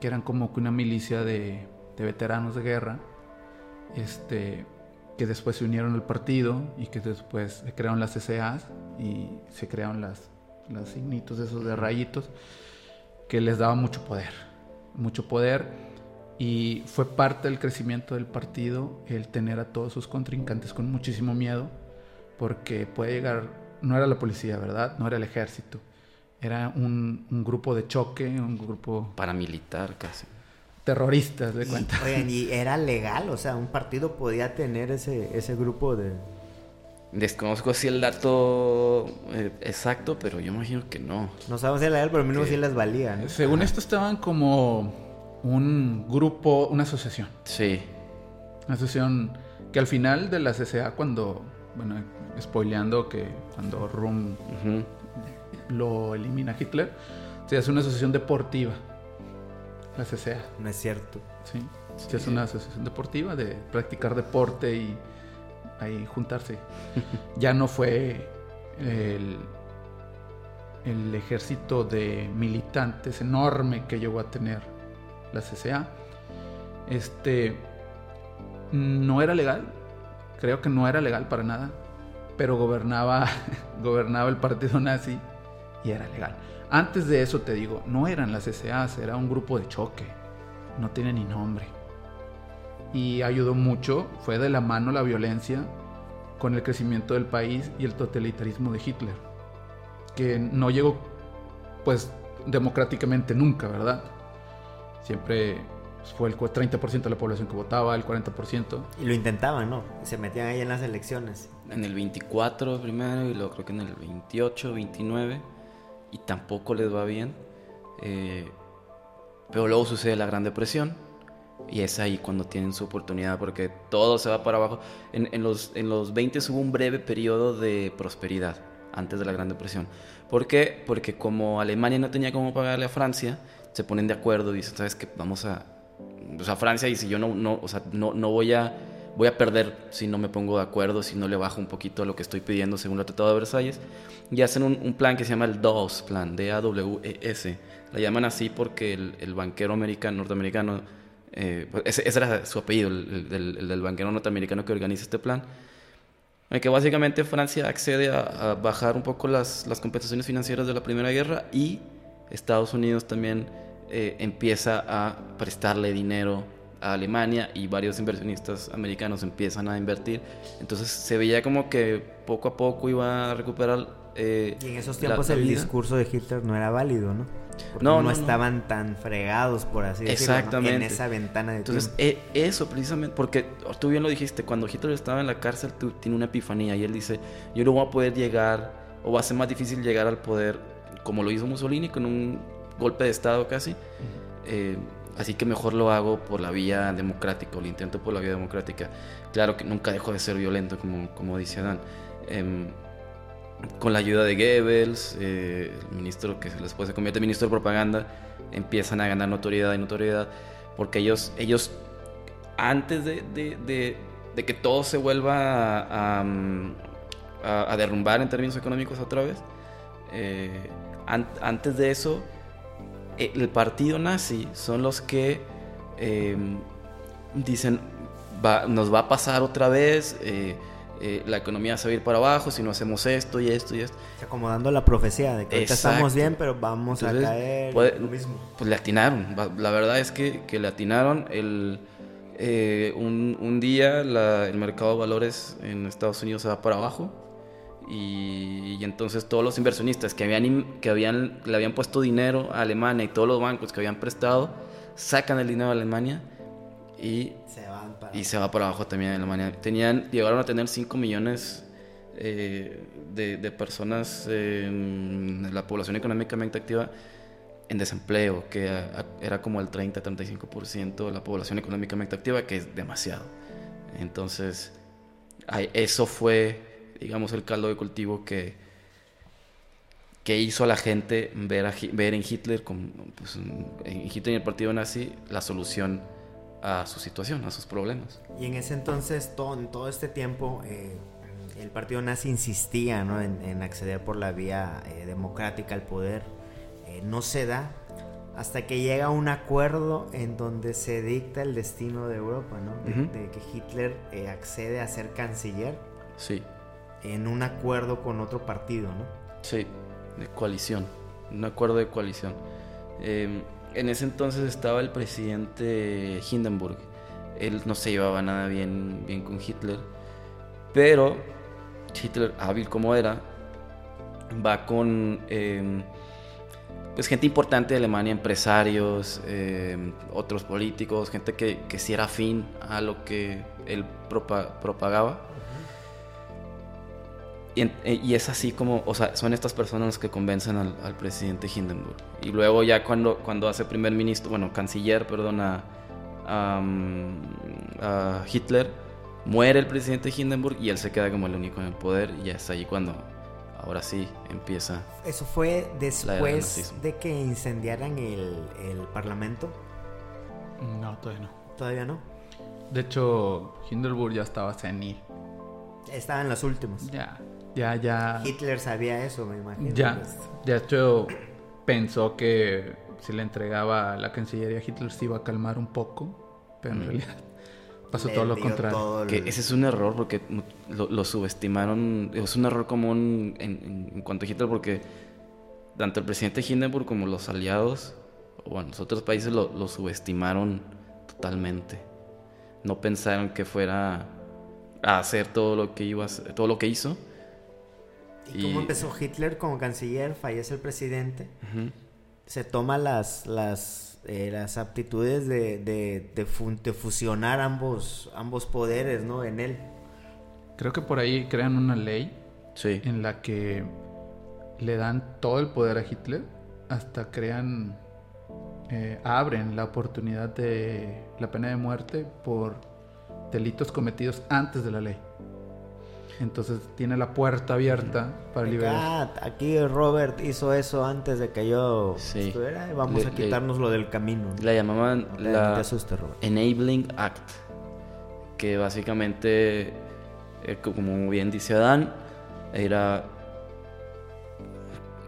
que eran como que una milicia de, veteranos de guerra, este, que después se unieron al partido y que después se crearon las CCAs y se crearon las, los signitos esos de rayitos que les daba mucho poder, mucho poder y fue parte del crecimiento del partido el tener a todos sus contrincantes con muchísimo miedo porque puede llegar, no era la policía, ¿verdad? No era el ejército, era un, un grupo de choque, un grupo
Paramilitar casi.
terrorista, de
Y,
cuenta.
oigan, y [LAUGHS] era legal, o sea, un partido podía tener ese, ese grupo de...
Desconozco si el dato eh, exacto, pero yo imagino que no.
No sabemos si era legal, pero mínimo
Sí.
sí les valía, ¿no?
Según esto estaban como un grupo, una asociación.
Sí.
Una asociación que al final de la CCA, cuando, bueno, spoileando que cuando Rum lo elimina Hitler, se hace una asociación deportiva. La CCA,
No es cierto.
¿sí? Se hace una asociación deportiva de practicar deporte y ahí juntarse. [LAUGHS] ya no fue el, el ejército de militantes enorme que llegó a tener la CCA. Este no era legal, creo que no era legal para nada, pero gobernaba, [LAUGHS] gobernaba el partido nazi y era legal. Antes de eso te digo, no eran las CCAs, era un grupo de choque, no tiene ni nombre. Y ayudó mucho, fue de la mano la violencia con el crecimiento del país y el totalitarismo de Hitler, que no llegó pues democráticamente nunca, ¿verdad? Siempre fue el cu- 30% de la población que votaba, el 40%.
Y lo intentaban, ¿no? Se metían ahí en las elecciones.
En el 24 primero y luego creo que en el 28, 29 y tampoco les va bien. Eh, pero luego sucede la Gran Depresión y es ahí cuando tienen su oportunidad porque todo se va para abajo. En, en los, en los 20 hubo un breve periodo de prosperidad antes de la Gran Depresión. ¿Por qué? Porque como Alemania no tenía cómo pagarle a Francia, se ponen de acuerdo y dicen, ¿sabes qué? Vamos a... O sea, Francia dice, yo no, no, o sea, no, no voy a voy a perder si no me pongo de acuerdo, si no le bajo un poquito a lo que estoy pidiendo según el Tratado de Versalles. Y hacen un, un plan que se llama el DAWES Plan, D-A-W-E-S. La llaman así porque el, el banquero americano, norteamericano, eh, pues ese, ese era su apellido, el, el del- el del banquero norteamericano que organiza este plan. En que básicamente Francia accede a, a bajar un poco las, las compensaciones financieras de la Primera Guerra y Estados Unidos también eh, empieza a prestarle dinero a Alemania y varios inversionistas americanos empiezan a invertir. Entonces se veía como que poco a poco iba a recuperar... eh,
Y en esos tiempos
la
el
vida.
discurso de Hitler no era válido, ¿no? Porque
No,
no,
no, no.
estaban tan fregados, por así decirlo, ¿no?
Exactamente.
en esa ventana de
Entonces,
tiempo.
e- eso precisamente, porque tú bien lo dijiste, cuando Hitler estaba en la cárcel, tú, tiene una epifanía y él dice, yo no voy a poder llegar, o va a ser más difícil llegar al poder, como lo hizo Mussolini, con un golpe de Estado casi. Eh, así que mejor lo hago por la vía democrática, o lo intento por la vía democrática. Claro que nunca dejo de ser violento, como, como dice Adán. Em, con la ayuda de Goebbels, eh, el ministro que después se convierte en ministro de propaganda, empiezan a ganar notoriedad y notoriedad, porque ellos, ellos antes de, de- de- de que todo se vuelva a, a, a- derrumbar en términos económicos otra vez, eh, an- antes de eso, eh, el partido nazi son los que eh, dicen, va- nos va a pasar otra vez, eh, eh, la economía se va a ir para abajo si no hacemos esto y esto y esto.
Acomodando la profecía de que ahorita estamos bien, pero vamos
Entonces,
a caer.
puede-
lo mismo.
Pues le atinaron. La verdad es que, que le atinaron. El, eh, un, un día la- el mercado de valores en Estados Unidos se va para abajo. Y, y entonces todos los inversionistas que habían, que habían, le habían puesto dinero a Alemania y todos los bancos que habían prestado sacan el dinero a Alemania y
se, van para
y se va para abajo también Alemania. Tenían, llegaron a tener 5 millones eh, de, de, personas en la población económicamente activa en desempleo, que era como el 30-35% de la población económicamente activa, que es demasiado. Entonces, eso fue, digamos, el caldo de cultivo que, que hizo a la gente ver, ver en Hitler, pues, en Hitler y el partido nazi, la solución a su situación, a sus problemas.
Y en ese entonces, todo, en todo este tiempo, eh, el partido nazi insistía en, acceder por la vía eh, democrática al poder. Eh, no se da hasta que llega un acuerdo en donde se dicta el destino de Europa, ¿no? De, que Hitler accede a ser canciller.
Sí.
En un acuerdo con otro partido, ¿no?
Sí, de coalición. Un acuerdo de coalición. Em, en ese entonces estaba el presidente Hindenburg. Él no se llevaba nada bien, bien con Hitler. Pero Hitler, hábil como era, va con em, pues gente importante de Alemania, empresarios, em, otros políticos, gente que, que sí era afín a lo que él propagaba. Eh, y, es así como, o sea, son estas personas las que convencen al, presidente Hindenburg. Y luego ya cuando, cuando hace primer ministro, bueno, canciller, perdón, a, a, Hitler, muere el presidente Hindenburg y él se queda como el único en el poder y ya es ahí cuando ahora sí empieza.
¿Eso fue después de que incendiaran el, el, parlamento?
No, todavía no.
¿Todavía no?
De hecho, Hindenburg ya estaba senil.
Estaba en las últimas.
Ya. Ya, ya.
Hitler sabía eso, me imagino.
Ya. De hecho, pensó que si le entregaba la Cancillería a Hitler se iba a calmar un poco, pero en mm. realidad [LAUGHS] pasó todo lo contrario.
Que ese es un error porque lo, subestimaron. Es un error común en, cuanto a Hitler porque tanto el presidente Hindenburg como los aliados, o bueno, los otros países lo, lo subestimaron totalmente. No pensaron que fuera a hacer todo lo que iba a hacer, todo lo que hizo
¿Y, cómo empezó Hitler como canciller? Fallece el presidente. Se toma las, las, eh, las aptitudes de, de, fusionar ambos, ambos poderes ¿no? en él.
Creo que por ahí crean una ley
sí.
en la que le dan todo el poder a Hitler hasta crean, eh, abren la oportunidad de la pena de muerte por delitos cometidos antes de la ley. Entonces tiene la puerta abierta para liberar.
aquí Robert hizo eso antes de que yo estuviera. Vamos a quitarnos lo del camino.
La llamaban la Enabling Act, que básicamente, eh, como bien dice Adán, era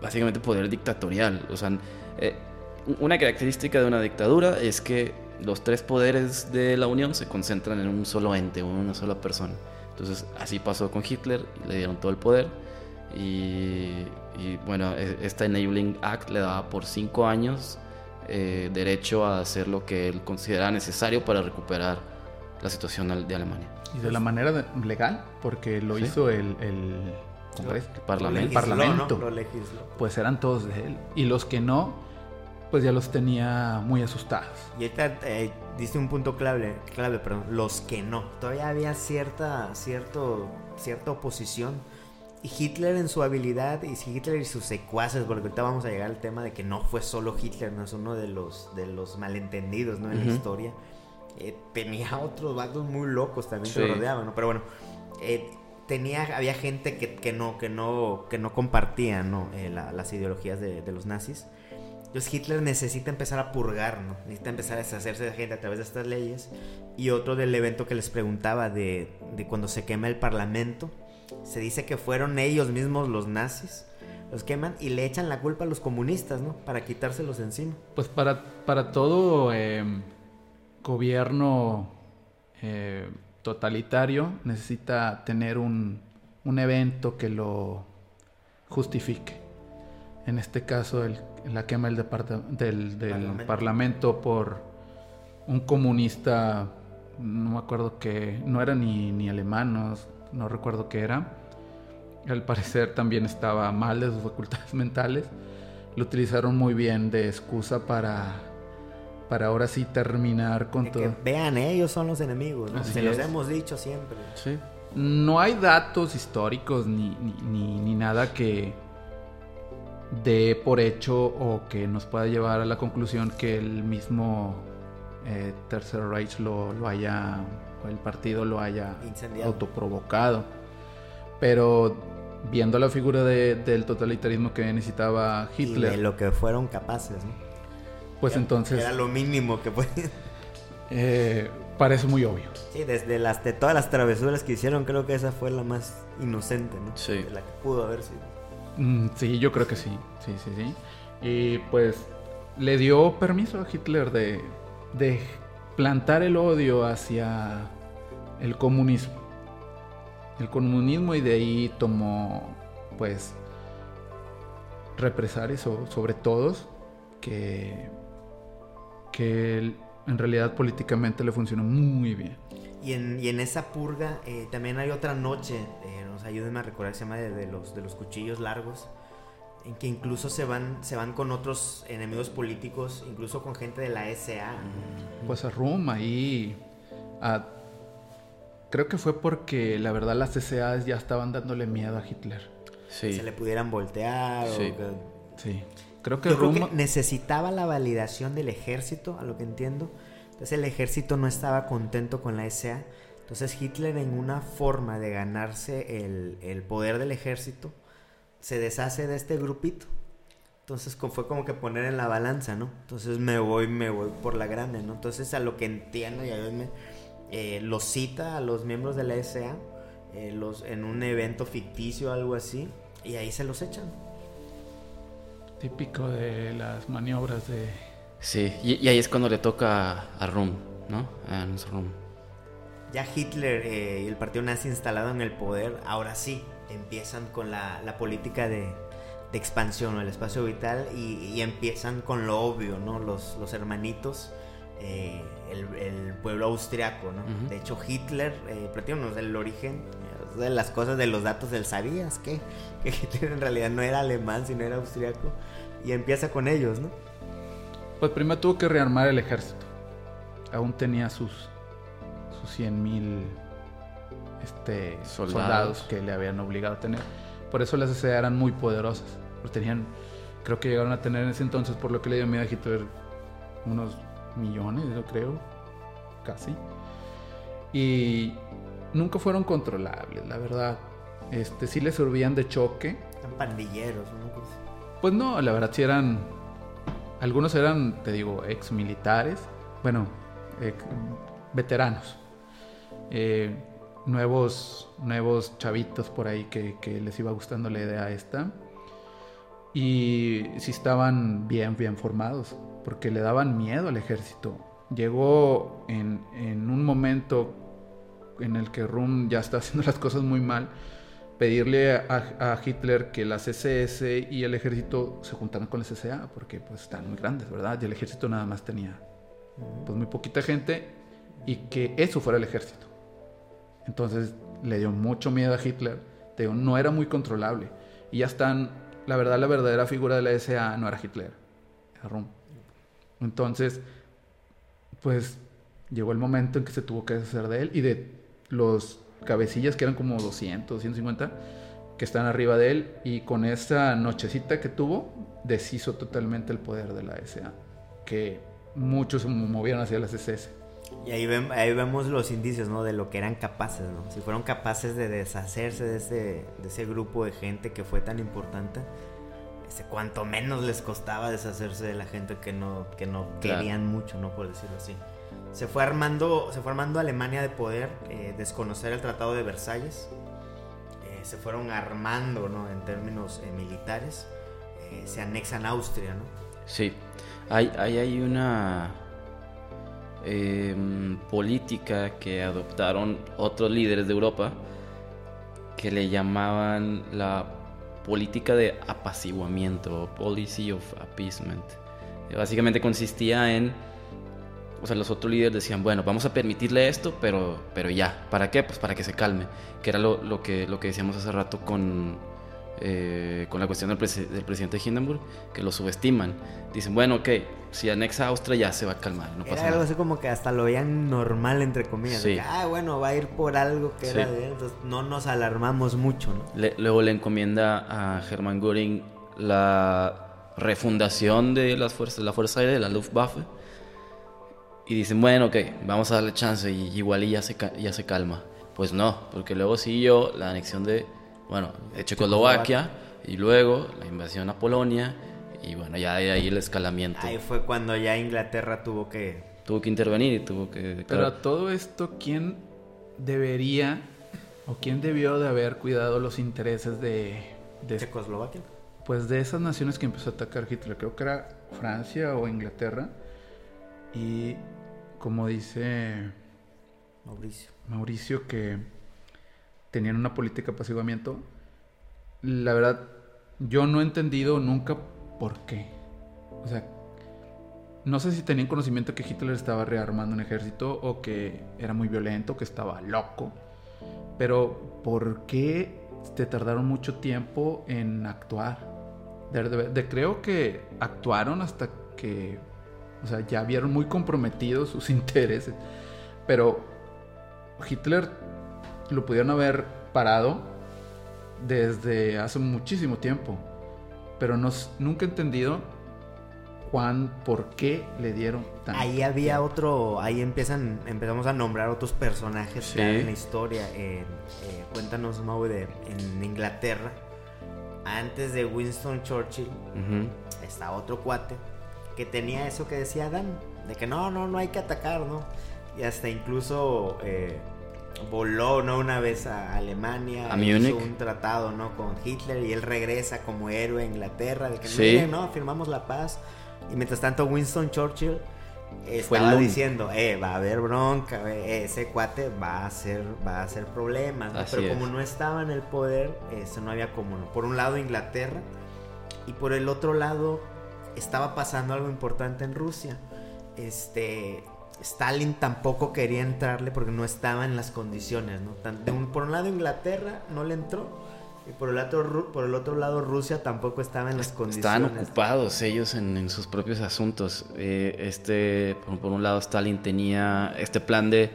básicamente poder dictatorial. O sea, eh, una característica de una dictadura es que los tres poderes de la Unión se concentran en un solo ente, en una sola persona. Entonces así pasó con Hitler, le dieron todo el poder y, bueno, e, esta Enabling Act le daba por cinco años eh, derecho a hacer lo que él consideraba necesario para recuperar la situación de Alemania.
Y de la manera legal, porque lo hizo el, el,
Parlamento.
parlamento. Pues eran todos de él. Y los que no, pues ya los tenía muy asustados.
Y esta, eh, dice un punto clave, clave, perdón, los que no. Todavía había cierta, cierto, cierta oposición. Y Hitler en su habilidad, y Hitler y sus secuaces, porque ahorita vamos a llegar al tema de que no fue solo Hitler, no es uno de los, de los malentendidos ¿no? en la historia. Eh, tenía otros bandos muy locos también que lo rodeaban, ¿no? Pero bueno, eh, tenía, había gente que, que, no, que, no, que no compartía ¿no? las ideologías de, de los nazis. Entonces Hitler necesita empezar a purgar, ¿no? Necesita empezar a deshacerse de gente a través de estas leyes. Y otro del evento que les preguntaba de, de cuando se quema el parlamento, se dice que fueron ellos mismos los nazis los queman y le echan la culpa a los comunistas, ¿no? Para quitárselos encima.
Pues para, para todo eh, gobierno eh, totalitario necesita tener un, un evento que lo justifique. En este caso, el, la quema del, del, parlamento. por un comunista, no me acuerdo que, no era ni, ni alemán, no, recuerdo qué era. Al parecer también estaba mal de sus facultades [LAUGHS] mentales. Lo utilizaron muy bien de excusa para para ahora sí terminar con todo.
que vean, ellos son los enemigos, ¿no?
Así
Se los hemos dicho siempre.
Sí.
No hay datos históricos ni, ni, ni- ni nada que dé por hecho o que nos pueda llevar a la conclusión que el mismo eh, Tercer Reich lo, lo haya, o el partido lo haya
Incendiado.
autoprovocado. Pero viendo la figura de- del totalitarismo que necesitaba
Y de
Hitler,
lo que fueron capaces, ¿no?
pues entonces
Era lo mínimo que podían.
eh, parece muy obvio.
Sí, desde las de todas las travesuras que hicieron, creo que esa fue la más inocente, ¿no?
Sí.
De la que pudo haber sido.
Mm, sí, yo creo que sí. Sí, sí, sí. Y pues le dio permiso a Hitler de, de plantar el odio hacia el comunismo. El comunismo y de ahí tomó pues represalias so- sobre todos que, que en realidad políticamente le funcionó muy bien.
Y en, y en esa purga eh, también hay otra noche, eh, nos ayúdenme a recordar, se llama de, de los, de los cuchillos largos, en que incluso se van, se van con otros enemigos políticos, incluso con gente de la SA.
Pues a Rum ahí. a- creo que fue porque la verdad las CCAs ya estaban dándole miedo a Hitler.
Sí.
Se le pudieran voltear. o
Sí.
que-
Sí. Creo que
Yo creo
Rum.
que necesitaba la validación del ejército, a lo que entiendo. Entonces el ejército no estaba contento con la SA. Entonces Hitler en una forma de ganarse el, el poder del ejército, se deshace de este grupito. Entonces fue como que poner en la balanza, ¿no? Entonces me voy, me voy por la grande, ¿no? Entonces a lo que entiendo, y ayúdenme, eh, los cita a los miembros de la SA eh, en un evento ficticio o algo así, y ahí se los echan.
Típico de las maniobras de.
Sí, y, y ahí es cuando le toca a Rum, ¿no? A Ernst Rum.
Ya Hitler eh, y el partido nazi instalado en el poder, ahora sí, empiezan con la, la política de, de expansión, ¿no? el espacio vital, y, y empiezan con lo obvio, ¿no? Los, los hermanitos, eh, el, el pueblo austriaco, ¿no? De hecho, Hitler, eh, platícanos el origen de las cosas, de los datos del ¿sabías que, que Hitler en realidad no era alemán, sino era austriaco? Y empieza con ellos, ¿no?
Pues primero tuvo que rearmar el ejército. Aún tenía sus. sus 100 mil. Este,
Soldados.
soldados. que le habían obligado a tener. Por eso las SA eran muy poderosas. Porque tenían. Creo que llegaron a tener en ese entonces, por lo que le dio miedo a Hitler, unos millones, yo creo. Casi. Y nunca fueron controlables, la verdad. Este, sí les servían de choque.
Eran pandilleros, ¿no? Pues,
Pues no, la verdad sí eran. Algunos eran, te digo, ex militares. Bueno, ex- veteranos. Eh, nuevos, nuevos chavitos por ahí que, les iba gustando la idea esta. Y sí estaban bien, bien formados. Porque le daban miedo al ejército. Llegó en, en un momento en el que Rum ya está haciendo [LAUGHS] las cosas muy mal pedirle a, a Hitler que las SS y el ejército se juntaran con las SA porque pues están muy grandes, ¿verdad? Y el ejército nada más tenía pues muy poquita gente y que eso fuera el ejército. Entonces le dio mucho miedo a Hitler, digo, no era muy controlable y ya están, la verdad la verdadera figura de la SA no era Hitler, era Rum. Entonces, pues llegó el momento en que se tuvo que deshacer de él y de los cabecillas que eran como 200, 150 que están arriba de él y con esa nochecita que tuvo deshizo totalmente el poder de la SA que muchos se movieron hacia las SS
Y ahí, ahí vemos los indicios, ¿no? De lo que eran capaces, ¿no? Si fueron capaces de deshacerse de ese, de ese grupo de gente que fue tan importante, este, cuanto menos les costaba deshacerse de la gente que no, que no
Claro.
querían mucho, ¿no? Por decirlo así. Se fue armando, se fue armando Alemania de poder, eh, desconocer el Tratado de Versalles. Eh, se fueron armando, ¿no? En términos eh, militares. Se anexan Austria, ¿no?
Sí, hay, hay, hay una em, política que adoptaron otros líderes de Europa que le llamaban la política de apaciguamiento, policy of appeasement. Básicamente consistía en, o sea, los otros líderes decían, bueno, vamos a permitirle esto, pero, pero ya, ¿para qué? Pues para que se calme, que era lo, lo que, lo que decíamos hace rato con eh, con la cuestión del, del, presidente Hindenburg, que lo subestiman. Dicen, bueno, ok, si anexa a Austria ya se va a calmar, no
pasa era algo así como que hasta lo veían normal, entre comillas. ah, bueno, va a ir por algo que era de él, entonces no nos alarmamos mucho, ¿no?
luego le encomienda a Hermann Göring la refundación de las fuerzas, la Fuerza Aérea, de la Luftwaffe. Y dicen, bueno, ok, vamos a darle chance y igual ya se, ya se calma. Pues no, porque luego siguió la anexión de bueno, de Checoslovaquia y luego la invasión a Polonia y bueno, ya de ahí el escalamiento.
Ahí fue cuando ya Inglaterra tuvo que...
Tuvo que intervenir y tuvo que...
Pero a todo esto, ¿quién debería o quién debió de haber cuidado los intereses de...
de Checoslovaquia?
Pues de esas naciones que empezó a atacar Hitler, creo que era Francia o Inglaterra. Y como dice
Mauricio,
Mauricio que tenían una política de apaciguamiento. La verdad, yo no he entendido nunca por qué. O sea, no sé si tenían conocimiento que Hitler estaba rearmando un ejército o que era muy violento, que estaba loco. Pero ¿por qué te tardaron mucho tiempo en actuar? De, creo que actuaron hasta que, o sea, ya vieron muy comprometidos sus [LAUGHS] intereses. Pero Hitler lo pudieron haber parado desde hace muchísimo tiempo. Pero nunca he entendido Juan por qué le dieron
tanto. Ahí había otro, ahí empiezan, empezamos a nombrar otros personajes en la historia. Eh, cuéntanos, Mau, de en Inglaterra, antes de Winston Churchill, está otro cuate que tenía eso que decía Dan, de que no, no, no hay que atacar, ¿no? Y hasta incluso eh, voló no una vez a Alemania
a hizo
un tratado no con Hitler y él regresa como héroe a Inglaterra de que no firmamos la paz y mientras tanto Winston Churchill estaba diciendo eh va a haber bronca eh, ese cuate va a hacer va a hacer problemas pero como no estaba en el poder eso no había como por un lado Inglaterra y por el otro lado estaba pasando algo importante en Rusia este Stalin tampoco quería entrarle porque no estaba en las condiciones, ¿no? por un lado Inglaterra no le entró y por el otro, por el otro lado Rusia tampoco estaba en las condiciones.
Estaban ocupados ellos en, sus propios asuntos. Eh, este, por, un lado Stalin tenía este plan de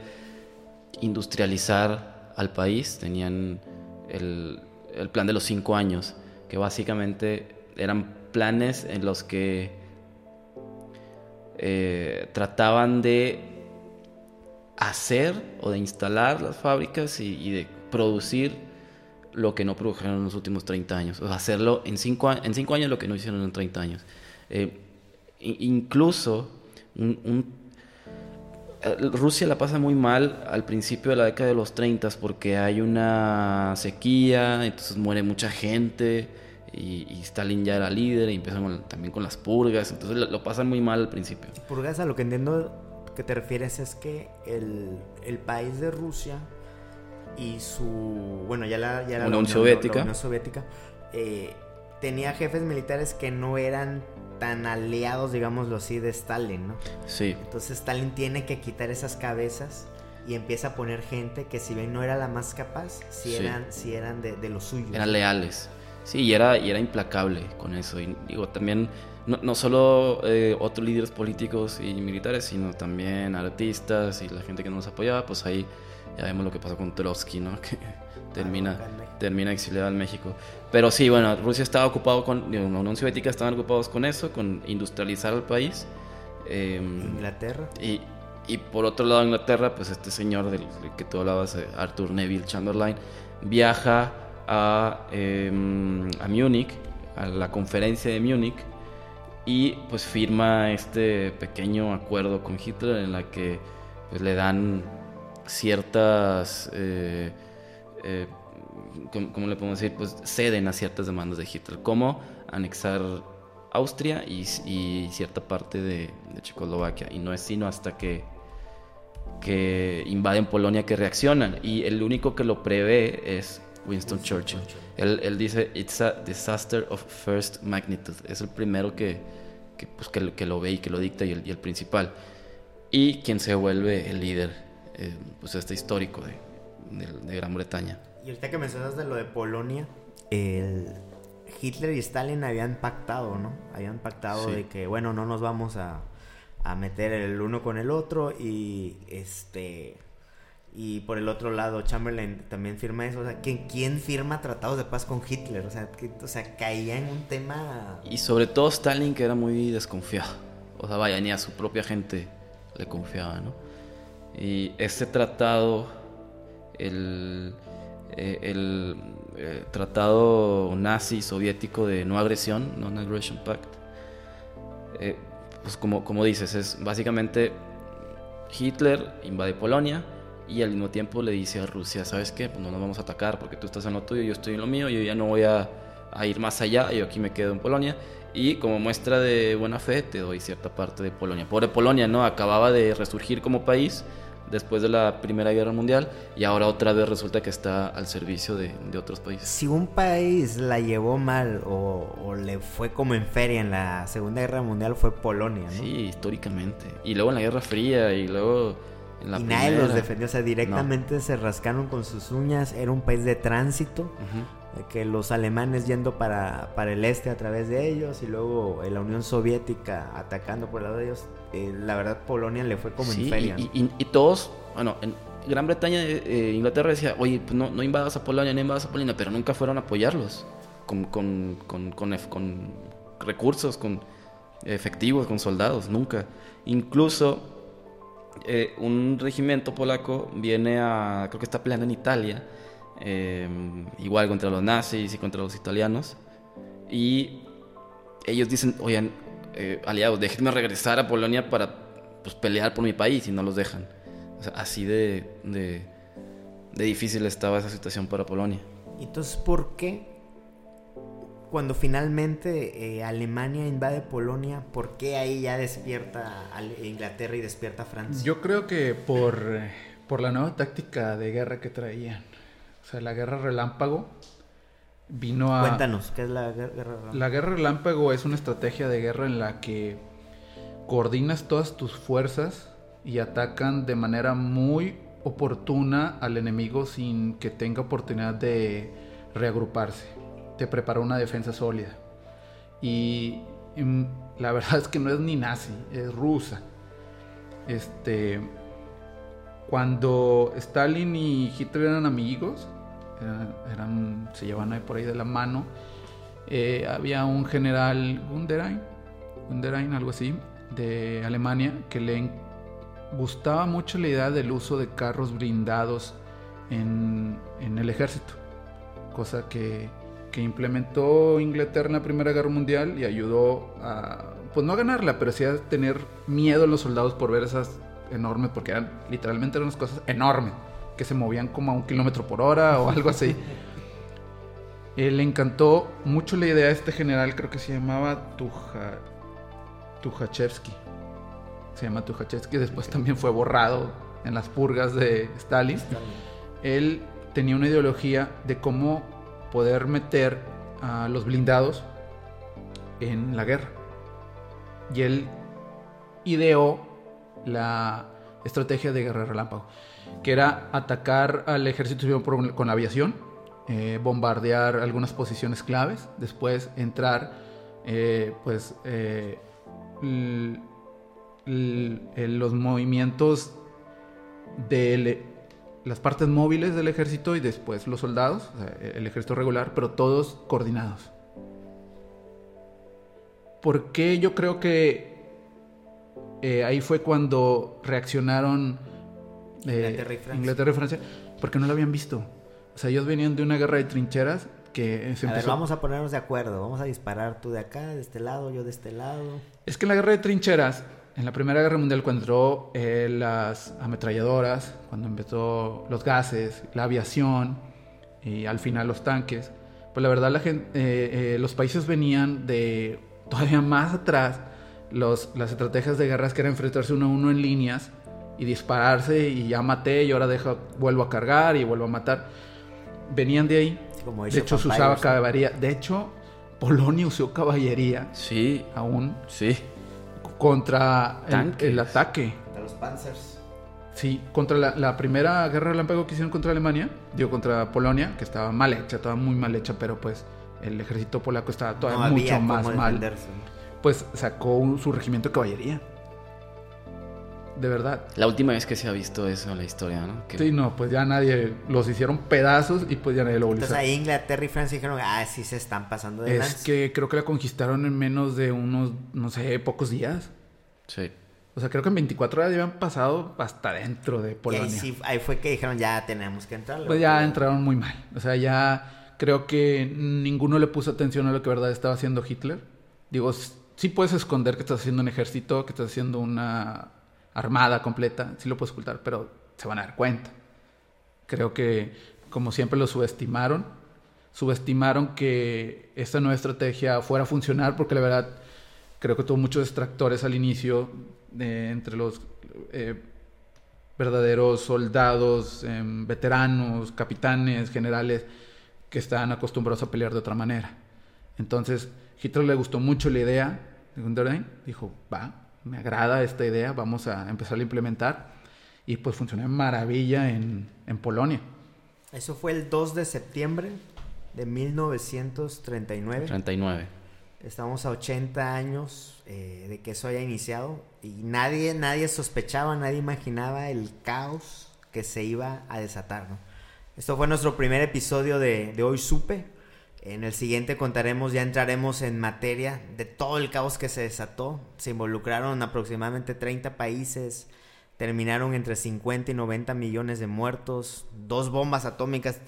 industrializar al país, tenían el, el plan de los cinco años, que básicamente eran planes en los que eh, trataban de hacer o de instalar las fábricas y, de producir lo que no produjeron en los últimos 30 años. O hacerlo en 5 en cinco años lo que no hicieron en 30 años. Eh, incluso eh, Rusia la pasa muy mal al principio de la década de los 30 porque hay una sequía, entonces muere mucha gente y, Stalin ya era líder y empiezan también con las purgas, entonces lo, pasan muy mal al principio.
Purgas, a lo que entiendo que te refieres es que el, el país de Rusia y su, bueno, ya la, ya la,
Unión, Soviética,
Unión Soviética eh, tenía jefes militares que no eran tan aliados, digámoslo así, de Stalin, ¿no?
Sí.
Entonces Stalin tiene que quitar esas cabezas y empieza a poner gente que si bien no era la más capaz, si eran, si eran de, de los suyos.
Eran leales. Sí, y era, y era implacable con eso. Y digo, también, no, no solo eh, otros líderes políticos y militares, sino también artistas y la gente que nos apoyaba, pues ahí ya vemos lo que pasó con Trotsky, ¿no? [LAUGHS] Que termina, termina exiliado en México. Pero sí, bueno, Rusia estaba ocupado con, la Unión Soviética estaban ocupados con eso, con industrializar el país.
Em, Inglaterra.
Y, y por otro lado, Inglaterra, pues este señor del, que tú hablabas, eh, Arthur Neville Chamberlain, viaja a, eh, a Múnich, a la conferencia de Múnich, y pues firma este pequeño acuerdo con Hitler en la que pues, le dan ciertas, eh, eh, ¿cómo, le podemos decir? Pues ceden a ciertas demandas de Hitler, como anexar Austria y, cierta parte de, de, Checoslovaquia. Y no es sino hasta que, que invaden Polonia que reaccionan. Y el único que lo prevé es Winston Churchill. Él, dice, it's a disaster of first magnitude. Es el primero que, que, pues, que, lo ve y que lo dicta y el, y el, principal. Y quien se vuelve el líder, eh, pues este histórico de, de, Gran Bretaña.
Y ahorita que mencionas de lo de Polonia, el, Hitler y Stalin habían pactado, ¿no? Habían pactado de que, bueno, no nos vamos a, a meter el uno con el otro y este y por el otro lado Chamberlain también firma eso, o sea, ¿quién, quién firma tratados de paz con Hitler? O sea, o sea, caía en un tema...
Y sobre todo Stalin que era muy desconfiado, o sea, vaya, ni a su propia gente le confiaba, ¿no? Y este tratado, el, eh, el eh, tratado nazi soviético de no agresión, Non-Aggression Pact, eh, pues como, como dices, es básicamente Hitler invade Polonia, y al mismo tiempo le dice a Rusia, ¿sabes qué? Pues no nos vamos a atacar porque tú estás en lo tuyo, yo estoy en lo mío, yo ya no voy a, a, ir más allá, yo aquí me quedo en Polonia y como muestra de buena fe te doy cierta parte de Polonia. Pobre Polonia, ¿no? Acababa de resurgir como país después de la Primera Guerra Mundial y ahora otra vez resulta que está al servicio de, de otros países.
Si un país la llevó mal o, o, le fue como en feria en la Segunda Guerra Mundial fue Polonia, ¿no?
Sí, históricamente. Y luego en la Guerra Fría y luego
y nadie los defendió, o sea, directamente se rascaron con sus uñas, era un país de tránsito, que los alemanes yendo para, para el este a través de ellos y luego la Unión Soviética atacando por el lado de ellos, eh, la verdad Polonia le fue como en feria.
Y, y, todos, bueno, en Gran Bretaña, eh, eh, Inglaterra decía, oye, pues no, no invadas a Polonia, no invadas a Polonia, pero nunca fueron a apoyarlos con, con, con, con, con recursos, con efectivos, con soldados, nunca. Incluso eh, un regimiento polaco viene a, creo que está peleando en Italia, eh, igual contra los nazis y contra los italianos, y ellos dicen, oigan, eh, aliados, déjenme regresar a Polonia para pues, pelear por mi país y no los dejan. así de, de, difícil estaba esa situación para Polonia.
Entonces, ¿por qué cuando finalmente eh, Alemania invade Polonia, ¿por qué ahí ya despierta Inglaterra y despierta Francia?
Yo creo que por, por la nueva táctica de guerra que traían. O sea, la guerra relámpago vino a...
Cuéntanos, ¿qué es la guerra relámpago?
La guerra relámpago es una estrategia de guerra en la que coordinas todas tus fuerzas y atacan de manera muy oportuna al enemigo sin que tenga oportunidad de reagruparse te preparó una defensa sólida. Y, la [LAUGHS] verdad es que no es ni nazi, es rusa. Este, cuando Stalin y Hitler eran amigos, eran, se llevaban ahí por ahí de la mano, eh, había un general Gunderain, Gunderain, algo así, de Alemania, que le gustaba mucho la idea del uso de carros blindados en, en el ejército, cosa que que implementó Inglaterra en la Primera Guerra Mundial y ayudó a, pues no a ganarla, pero sí a tener miedo a los soldados por ver esas enormes, porque eran literalmente eran unas cosas enormes, que se movían como a un kilómetro por hora o algo así. [LAUGHS] Eh, le encantó mucho la idea de este general, creo que se llamaba Tuja, Tujachevsky. Se llama Tujachevsky, después también fue borrado en las purgas de Stalin. Él tenía una ideología de cómo poder meter a los blindados en la guerra. Y él ideó la estrategia de guerra relámpago, que era atacar al ejército con aviación, eh, bombardear algunas posiciones claves, después entrar, eh, pues, eh, los movimientos del las partes móviles del ejército y después los soldados, el ejército regular, pero todos coordinados. ¿Por qué yo creo que eh, ahí fue cuando reaccionaron
eh,
Inglaterra, y Francia? Porque no lo habían visto. O sea, ellos venían de una guerra de trincheras que
se a ver, vamos a ponernos de acuerdo. Vamos a disparar tú de acá, de este lado, yo de este lado.
Es que en la guerra de trincheras en la Primera Guerra Mundial, cuando entró eh, las ametralladoras, cuando empezó los gases, la aviación y al final los tanques, pues la verdad la gente, eh, eh, los países venían de [LAUGHS] todavía más atrás los, las estrategias de guerras que era enfrentarse uno a uno en líneas y dispararse y ya maté y ahora dejo, vuelvo a cargar y vuelvo a matar. Venían de ahí. de hecho, se usaba caballería. De hecho, Polonia usó caballería.
Sí.
Aún.
Sí
contra el, ataque.
De los Panzers.
Sí, contra la, primera guerra relámpago que hicieron contra Alemania, digo contra Polonia, que estaba mal hecha, estaba muy mal hecha, pero pues el ejército polaco estaba todavía mucho más mal, pues sacó su regimiento de caballería. De verdad.
La última vez que se ha visto eso en la historia, ¿no?
Sí, no, pues ya nadie, los hicieron pedazos y pues ya nadie lo volvió
Entonces ahí Inglaterra y Francia dijeron, ah, sí se están pasando de
Es que creo que la conquistaron en menos de unos, no sé, pocos días.
Sí.
O sea, creo que en 24 horas ya habían pasado hasta dentro de Polonia.
Y ahí, ahí fue que dijeron, ya tenemos que entrar.
Pues ya entraron muy mal. O sea, ya creo que ninguno le puso atención a lo que verdad estaba haciendo Hitler. Digo, sí puedes esconder que estás haciendo un ejército, que estás haciendo una armada completa, sí lo puedes ocultar, pero se van a dar cuenta. Creo que, como siempre, lo subestimaron. Subestimaron que esta nueva estrategia fuera a funcionar, porque la verdad creo que tuvo muchos distractores al inicio entre los eh, verdaderos soldados, em, veteranos, capitanes, generales, que estaban acostumbrados a pelear de otra manera. Entonces, Hitler le gustó mucho la idea de Gunderlein, dijo, va, me agrada esta idea, vamos a empezar a implementar. Y pues funcionó maravilla en, en Polonia.
Eso fue el 2 de septiembre de 1939.
39.
Estamos a 80 años eh, de que eso haya iniciado y nadie, nadie sospechaba, nadie imaginaba el caos que se iba a desatar. Esto fue nuestro primer episodio de, de Hoy Supe. En el siguiente contaremos, ya entraremos en materia de todo el caos que se desató. Se involucraron aproximadamente 30 países, terminaron entre 50 y 90 millones de muertos, dos bombas atómicas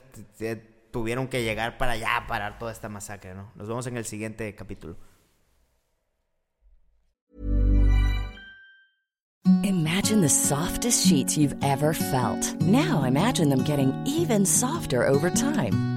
tuvieron que llegar para allá a parar toda esta masacre. ¿no? Nos vemos en el siguiente capítulo.
Imagine the softest sheets you've ever felt. Now imagine them getting even softer over time.